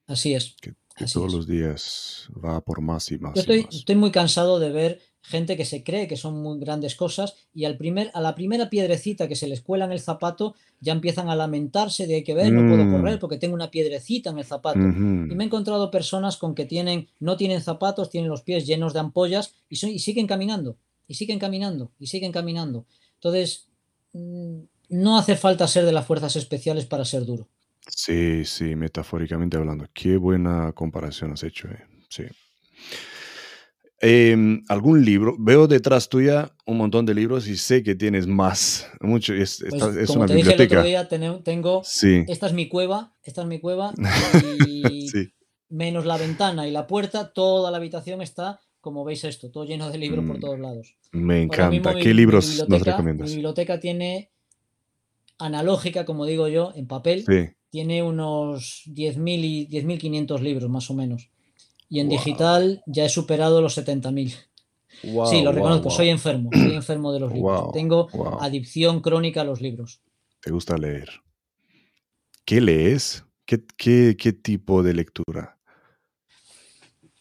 Así es. Que, todos los días va por más y más. Yo estoy muy cansado de ver gente que se cree que son muy grandes cosas y al primer, a la primera piedrecita que se les cuela en el zapato ya empiezan a lamentarse de hay que ver, no puedo correr mm. porque tengo una piedrecita en el zapato. Y me he encontrado personas con que tienen, no tienen zapatos, tienen los pies llenos de ampollas y, y siguen caminando, y siguen caminando, y siguen caminando. Entonces, mm, no hace falta ser de las fuerzas especiales para ser duro. Sí, sí, metafóricamente hablando. Qué buena comparación has hecho. Eh. Sí. Em, ¿Algún libro? Veo detrás tuya un montón de libros y sé que tienes más. Mucho, es, pues, es como una te biblioteca. Dije el otro día, tengo, esta es mi cueva, esta es mi cueva, y menos la ventana y la puerta, toda la habitación está, como veis esto, todo lleno de libros por mm, todos lados. Me encanta. ¿Qué libros nos recomiendas? Mi biblioteca tiene analógica, como digo yo, en papel, tiene unos 10.000 y 10.500 libros más o menos. Y en digital ya he superado los 70.000. sí, lo reconozco, soy enfermo, soy enfermo de los libros. Tengo adicción crónica a los libros. ¿Te gusta leer? ¿Qué lees? ¿Qué, tipo de lectura?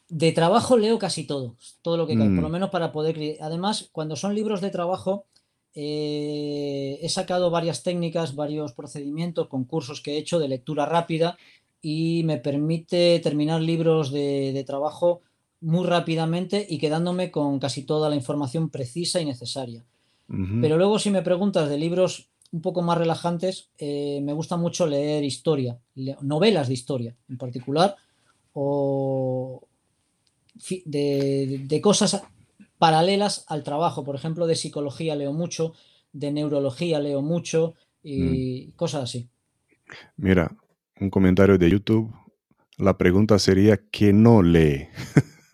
De trabajo leo casi todo, todo lo que cae, por lo mm. menos para poder... Además, cuando son libros de trabajo, eh, he sacado varias técnicas, varios procedimientos, concursos que he hecho de lectura rápida y me permite terminar libros de, trabajo muy rápidamente y quedándome con casi toda la información precisa y necesaria. Pero luego si me preguntas de libros un poco más relajantes, eh, me gusta mucho leer historia, novelas de historia en particular, o de, cosas paralelas al trabajo. Por ejemplo, de psicología leo mucho, de neurología leo mucho y mm. cosas así. Mira, un comentario de YouTube, la pregunta sería, ¿qué no lee?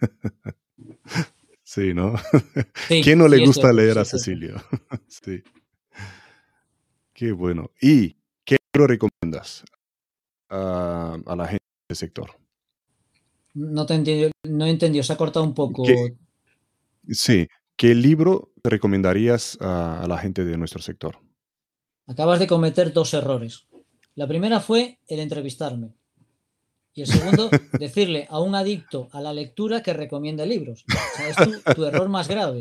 sí, ¿no? ¿Quién no le gusta leer a Cecilio? sí. Qué bueno. ¿Y qué libro recomiendas a, la gente del sector? No te entiendo, no he entendido, se ha cortado un poco. sí, ¿qué libro recomendarías a, la gente de nuestro sector? Acabas de cometer dos errores. La primera fue el entrevistarme. Y el segundo, decirle a un adicto a la lectura que recomienda libros. O sea, es tu, error más grave.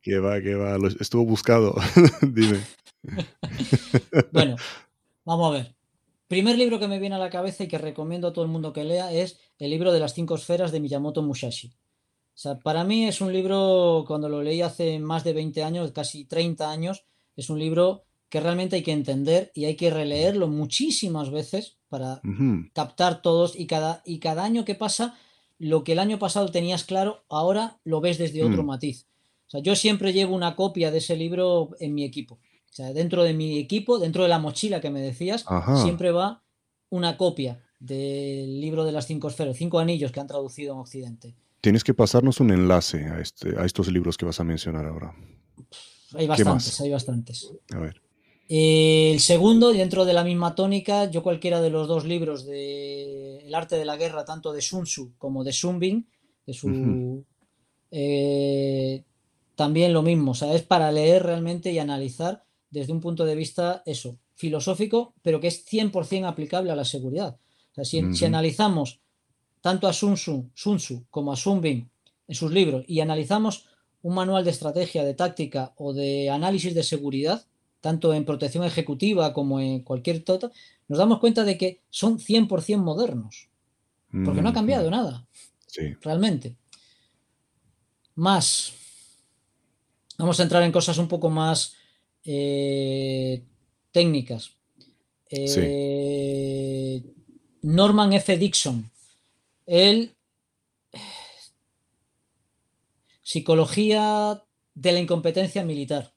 Que va, que va, estuvo buscado. Dime. bueno, vamos a ver. Primer libro que me viene a la cabeza y que recomiendo a todo el mundo que lea es el libro de las cinco esferas de Miyamoto Musashi. O sea, para mí es un libro, cuando lo leí hace más de 20 años, casi 30 años, es un libro que realmente hay que entender y hay que releerlo muchísimas veces para captar todos y cada, y cada año que pasa, lo que el año pasado tenías claro, ahora lo ves desde otro mm. matiz. O sea, yo siempre llevo una copia de ese libro en mi equipo. O sea, dentro de mi equipo, dentro de la mochila que me decías, siempre va una copia del libro de las cinco esferas, cinco anillos que han traducido en Occidente. Tienes que pasarnos un enlace a, este, a estos libros que vas a mencionar ahora. Hay bastantes, hay bastantes. A ver. El segundo, dentro de la misma tónica, yo cualquiera de los dos libros de El arte de la guerra, tanto de Sun Tzu como de Sun Bin, de su, eh, también lo mismo, o sea, es para leer realmente y analizar desde un punto de vista, eso, filosófico, pero que es 100% aplicable a la seguridad. O sea, si, analizamos tanto a Sun Tzu, Sun Tzu como a Sun Bin en sus libros y analizamos un manual de estrategia, de táctica o de análisis de seguridad, tanto en protección ejecutiva como en cualquier tota, nos damos cuenta de que son 100% modernos, porque no ha cambiado nada, sí. realmente. Más, vamos a entrar en cosas un poco más eh, técnicas. Eh, Norman F. Dixon, él, psicología de la incompetencia militar.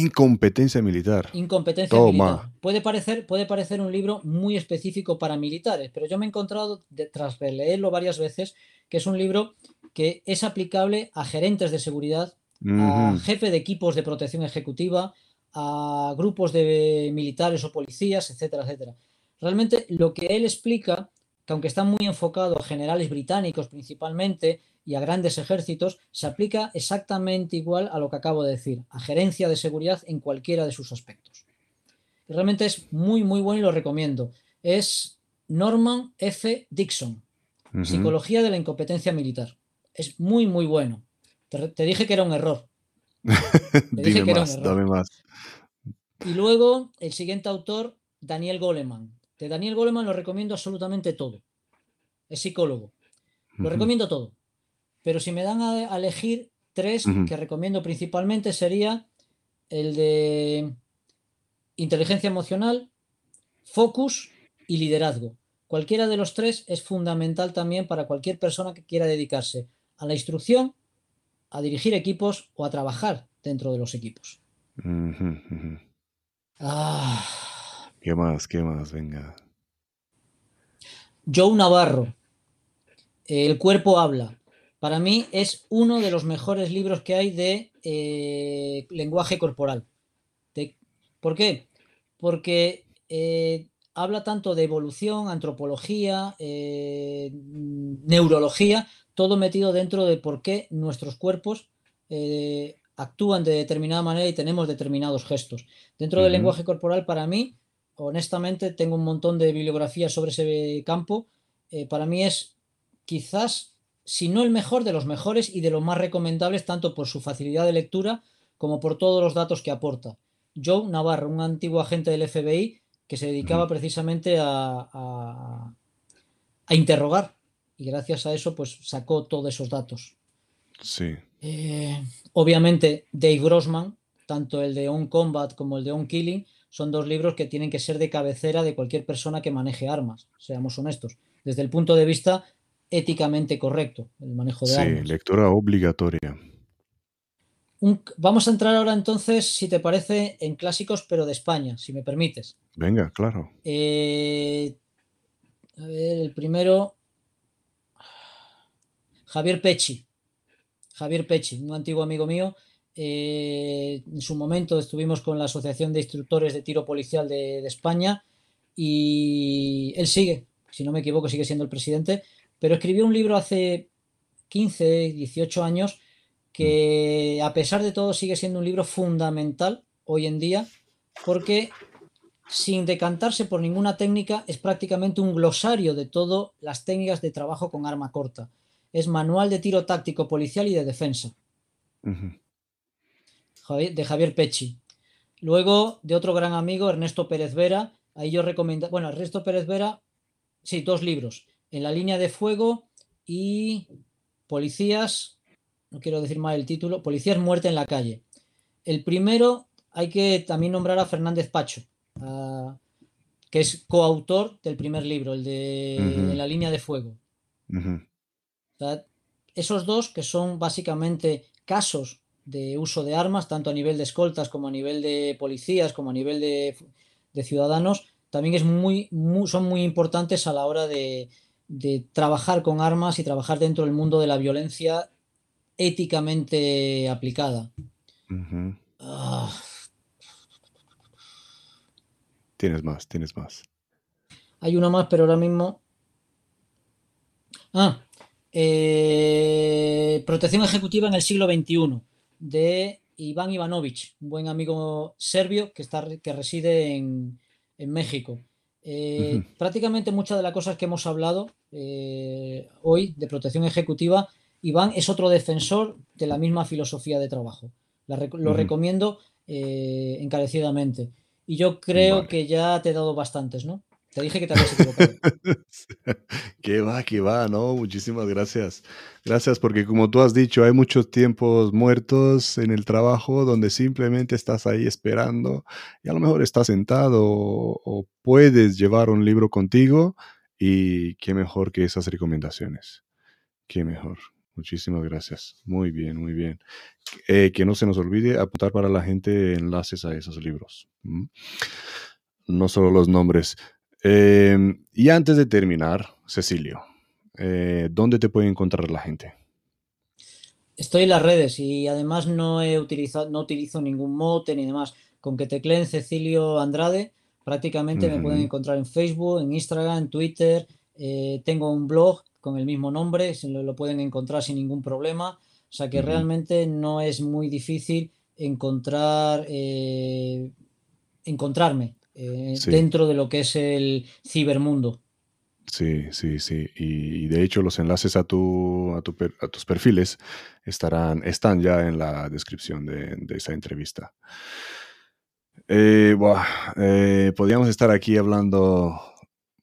Incompetencia militar. Incompetencia militar. Puede parecer, puede parecer un libro muy específico para militares, pero yo me he encontrado, tras leerlo varias veces, que es un libro que es aplicable a gerentes de seguridad, a jefe de equipos de protección ejecutiva, a grupos de militares o policías, etcétera, etcétera. Realmente lo que él explica, que aunque está muy enfocado a generales británicos principalmente, y a grandes ejércitos, se aplica exactamente igual a lo que acabo de decir, a gerencia de seguridad en cualquiera de sus aspectos. realmente es muy, muy bueno y lo recomiendo. Es Norman F. Dixon, Psicología de la Incompetencia Militar. Es muy, muy bueno. Te, dije que era un error. dime más, dame más. Y luego, el siguiente autor, Daniel Goleman. De Daniel Goleman lo recomiendo absolutamente todo. Es psicólogo. Lo recomiendo todo. Pero si me dan a, elegir tres que recomiendo principalmente sería el de inteligencia emocional, focus y liderazgo. Cualquiera de los tres es fundamental también para cualquier persona que quiera dedicarse a la instrucción, a dirigir equipos o a trabajar dentro de los equipos. Ah. ¿Qué más? ¿Qué más? Venga. Joe Navarro. El cuerpo habla. Para mí es uno de los mejores libros que hay de eh, lenguaje corporal. ¿Por qué? Porque eh, habla tanto de evolución, antropología, eh, neurología, todo metido dentro de por qué nuestros cuerpos actúan de determinada manera y tenemos determinados gestos. Dentro del lenguaje corporal, para mí, honestamente, tengo un montón de bibliografía sobre ese campo. para mí es quizás si no el mejor de los mejores y de los más recomendables, tanto por su facilidad de lectura como por todos los datos que aporta. Joe Navarro, un antiguo agente del FBI que se dedicaba precisamente a, a, interrogar y gracias a eso pues sacó todos esos datos. Sí. Eh, obviamente Dave Grossman, tanto el de On Combat como el de On Killing, son dos libros que tienen que ser de cabecera de cualquier persona que maneje armas, seamos honestos. Desde el punto de vista éticamente correcto el manejo de armas. Sí, lectura obligatoria. vamos a entrar ahora entonces, si te parece, en clásicos, pero de España, si me permites. Venga, claro. Eh, a ver, el primero, Javier Pechi. Javier Pechi, un antiguo amigo mío, Eh, en su momento estuvimos con la Asociación de Instructores de Tiro Policial de, de España y él sigue, si no me equivoco, sigue siendo el presidente, pero escribió un libro hace 15, 18 años que a pesar de todo sigue siendo un libro fundamental hoy en día porque sin decantarse por ninguna técnica es prácticamente un glosario de todas las técnicas de trabajo con arma corta. Es manual de tiro táctico policial y de defensa. De Javier Pechi. Luego de otro gran amigo, Ernesto Pérez Vera. Ahí yo recomiendo, bueno, Ernesto Pérez Vera, sí, dos libros. En la línea de fuego y Policías, no quiero decir mal el título, Policías muerte en la calle. El primero hay que también nombrar a Fernández Pacho, que es coautor del primer libro, el de En la línea de fuego. esos dos, que son básicamente casos de uso de armas, tanto a nivel de escoltas como a nivel de policías, como a nivel de, ciudadanos, también es muy, son muy importantes a la hora de, trabajar con armas y trabajar dentro del mundo de la violencia éticamente aplicada. Tienes más, tienes más. Hay uno más, pero ahora mismo. Ah, eh, Protección Ejecutiva en el siglo XXI, de Iván Ivanovich, un buen amigo serbio que, está, que reside en, México. Eh, prácticamente muchas de las cosas que hemos hablado eh, hoy de protección ejecutiva, Iván es otro defensor de la misma filosofía de trabajo. lo recomiendo encarecidamente. Y yo creo que ya te he dado bastantes, ¿no? Te dije que te habías equivocado. que va, que va, ¿no? Muchísimas gracias. Gracias porque como tú has dicho, hay muchos tiempos muertos en el trabajo donde simplemente estás ahí esperando y a lo mejor estás sentado o, puedes llevar un libro contigo y qué mejor que esas recomendaciones. Qué mejor. Muchísimas gracias. Muy bien, muy bien. Eh, que no se nos olvide apuntar para la gente enlaces a esos libros. No solo los nombres. Em, y antes de terminar, Cecilio, eh, ¿dónde te puede encontrar la gente? Estoy en las redes y además no he utilizado, no utilizo ningún mote ni demás. Con que tecleen Cecilio Andrade, prácticamente me pueden encontrar en Facebook, en Instagram, en Twitter. Eh, tengo un blog con el mismo nombre, se lo, pueden encontrar sin ningún problema. O sea que realmente no es muy difícil encontrar eh, encontrarme eh, dentro de lo que es el cibermundo. Sí, sí, sí. Y, de hecho los enlaces a, tu, a, tus perfiles estarán, están ya en la descripción de, esa entrevista. Eh, podríamos estar aquí hablando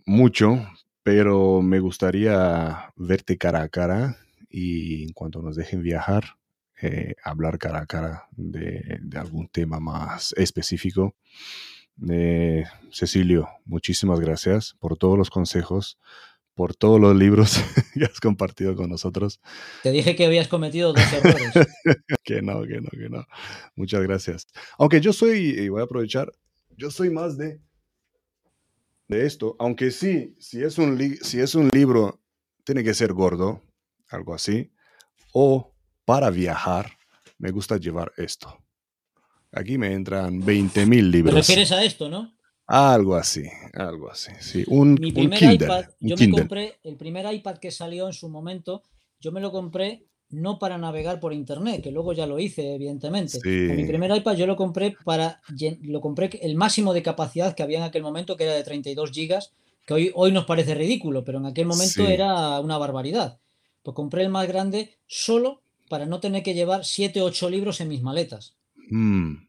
mucho, pero me gustaría verte cara a cara y en cuanto nos dejen viajar, eh, hablar cara a cara de, algún tema más específico. Eh, Cecilio, muchísimas gracias por todos los consejos, por todos los libros que has compartido con nosotros. Te dije que habías cometido dos errores. que no, que no, que no. Muchas gracias. Aunque yo soy, y voy a aprovechar, yo soy más de de esto, aunque sí, si es, un si es un libro, tiene que ser gordo, algo así, o para viajar, me gusta llevar esto. Aquí me entran 20 mil libros. ¿Te refieres a esto, no? Algo así, algo así, sí. Un, Mi primer iPad, yo me compré, el primer iPad que salió en su momento, yo me lo compré no para navegar por internet, que luego ya lo hice, evidentemente. Mi primer iPad yo lo compré para lo compré el máximo de capacidad que había en aquel momento, que era de 32 gigas, que hoy, hoy nos parece ridículo, pero en aquel momento era una barbaridad. Pues compré el más grande solo para no tener que llevar 7 o 8 libros en mis maletas. Mm.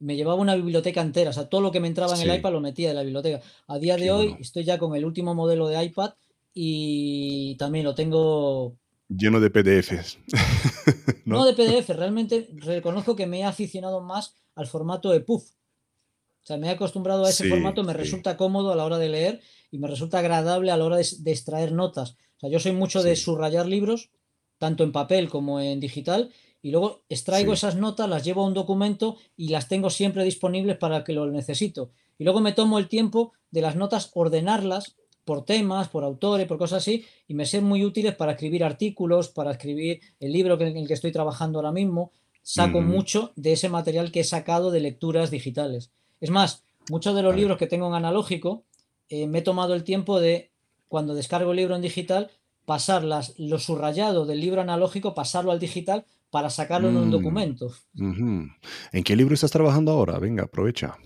Me llevaba una biblioteca entera, o sea, todo lo que me entraba en el iPad lo metía en la biblioteca. A día de hoy estoy ya con el último modelo de iPad y también lo tengo lleno de PDFs. ¿no? de PDF, realmente reconozco que me he aficionado más al formato de puff. O sea, me he acostumbrado a ese formato, me resulta cómodo a la hora de leer y me resulta agradable a la hora de, extraer notas. O sea, yo soy mucho de subrayar libros, tanto en papel como en digital, y luego extraigo esas notas, las llevo a un documento y las tengo siempre disponibles para que lo necesito. Y luego me tomo el tiempo de las notas ordenarlas por temas, por autores, por cosas así, y me son muy útiles para escribir artículos, para escribir el libro en el que estoy trabajando ahora mismo. saco mucho de ese material que he sacado de lecturas digitales. Es más, muchos de los libros que tengo en analógico, eh, me he tomado el tiempo de, cuando descargo el libro en digital, pasar lo subrayado del libro analógico, pasarlo al digital para sacarlo en un mm, documento. ¿En qué libro estás trabajando ahora? Venga, aprovecha.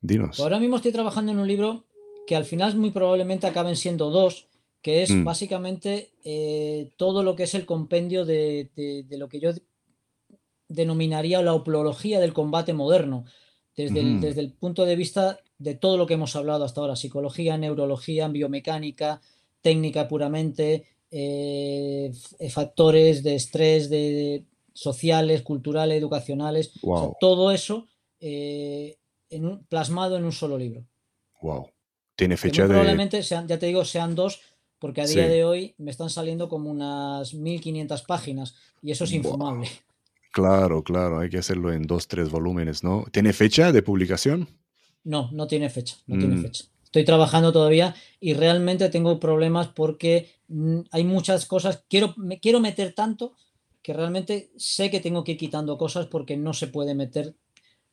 Dinos. Ahora mismo estoy trabajando en un libro que al final muy probablemente acaben siendo dos, que es mm. básicamente eh, todo lo que es el compendio de, lo que yo denominaría la oplología del combate moderno, desde, el, desde el punto de vista de todo lo que hemos hablado hasta ahora, psicología, neurología, biomecánica, técnica puramente, eh, factores de estrés, de, sociales, culturales, educacionales, todo eso eh, en plasmado en un solo libro. Wow. Tiene fecha de. Probablemente sean, ya te digo, sean dos, porque a día de hoy me están saliendo como unas 1500 páginas y eso es infumable. Claro, claro, hay que hacerlo en dos, tres volúmenes, ¿no? ¿Tiene fecha de publicación? No, no tiene fecha, no tiene mm. fecha. Estoy trabajando todavía y realmente tengo problemas porque mm, hay muchas cosas, quiero, me quiero meter tanto que realmente sé que tengo que ir quitando cosas porque no se puede meter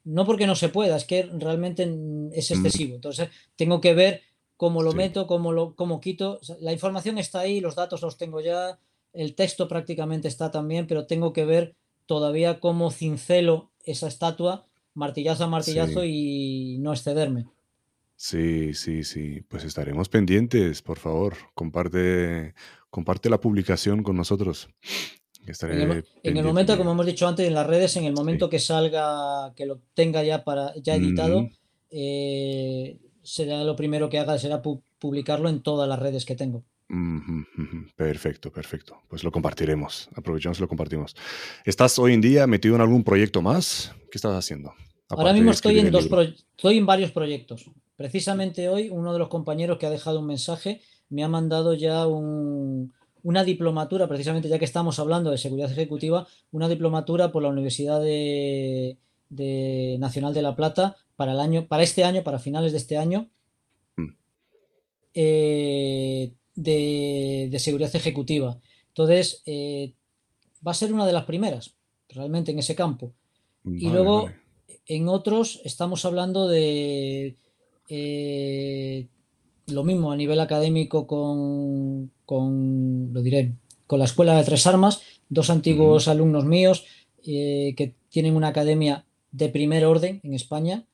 no porque no se pueda, es que realmente es mm. excesivo. Entonces, tengo que ver cómo lo meto, cómo lo cómo quito. La información está ahí, los datos los tengo ya, el texto prácticamente está también, pero tengo que ver todavía cómo cincelo esa estatua, martillazo a martillazo y no excederme. Sí, sí, sí. Pues estaremos pendientes, por favor. Comparte, comparte la publicación con nosotros. En el, momento, como hemos dicho antes, en las redes, en el momento que salga, que lo tenga ya para ya editado, eh, será lo primero que haga, será publicarlo en todas las redes que tengo. Perfecto, perfecto. Pues lo compartiremos. Aprovechamos y lo compartimos. ¿Estás hoy en día metido en algún proyecto más? ¿Qué estás haciendo? Ahora mismo estoy en, dos estoy en varios proyectos. Precisamente hoy uno de los compañeros que ha dejado un mensaje me ha mandado ya un, una diplomatura, precisamente ya que estamos hablando de seguridad ejecutiva, una diplomatura por la Universidad de, Nacional de La Plata para el año, para este año, para finales de este año, mm. eh, de, seguridad ejecutiva. Entonces, eh, va a ser una de las primeras, realmente, en ese campo. y luego, en otros, estamos hablando de eh, lo mismo a nivel académico con, con, lo diré, con la Escuela de Tres Armas, dos antiguos alumnos míos eh, que tienen una academia de primer orden en España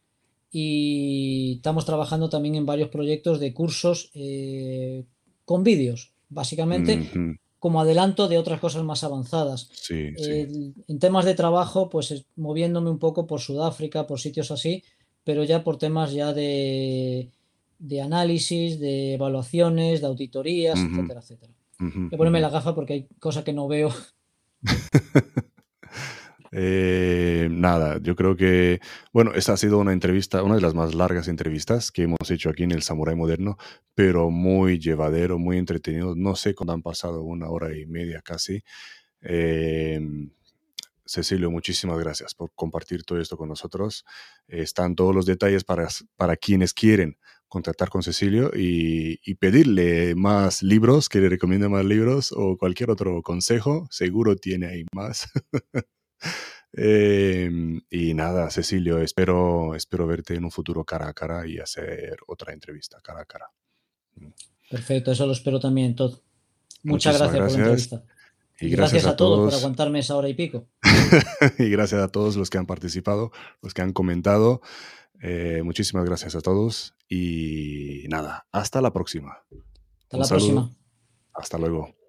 y estamos trabajando también en varios proyectos de cursos eh, con vídeos, básicamente como adelanto de otras cosas más avanzadas. en temas de trabajo, pues moviéndome un poco por Sudáfrica, por sitios así, pero ya por temas ya de de análisis, de evaluaciones, de auditorías, etcétera, etcétera. Voy a ponerme la gafa porque hay cosas que no veo. Eh, nada, yo creo que, bueno, esta ha sido una entrevista, una de las más largas entrevistas que hemos hecho aquí en el Samurai Moderno, pero muy llevadero, muy entretenido. No sé cuándo han pasado, una hora y media casi. Em, Cecilio, muchísimas gracias por compartir todo esto con nosotros. están todos los detalles para, para quienes quieren contactar con Cecilio y, pedirle más libros, que le recomiende más libros o cualquier otro consejo, seguro tiene ahí más. Em, y nada, Cecilio, espero, espero verte en un futuro cara a cara y hacer otra entrevista cara a cara. Perfecto, eso lo espero también, Todd. Muchas gracias, por la entrevista. Y gracias, a, todos por aguantarme esa hora y pico. y gracias a todos los que han participado, los que han comentado. Eh, muchísimas gracias a todos y nada, hasta la próxima. Hasta la próxima. Hasta luego.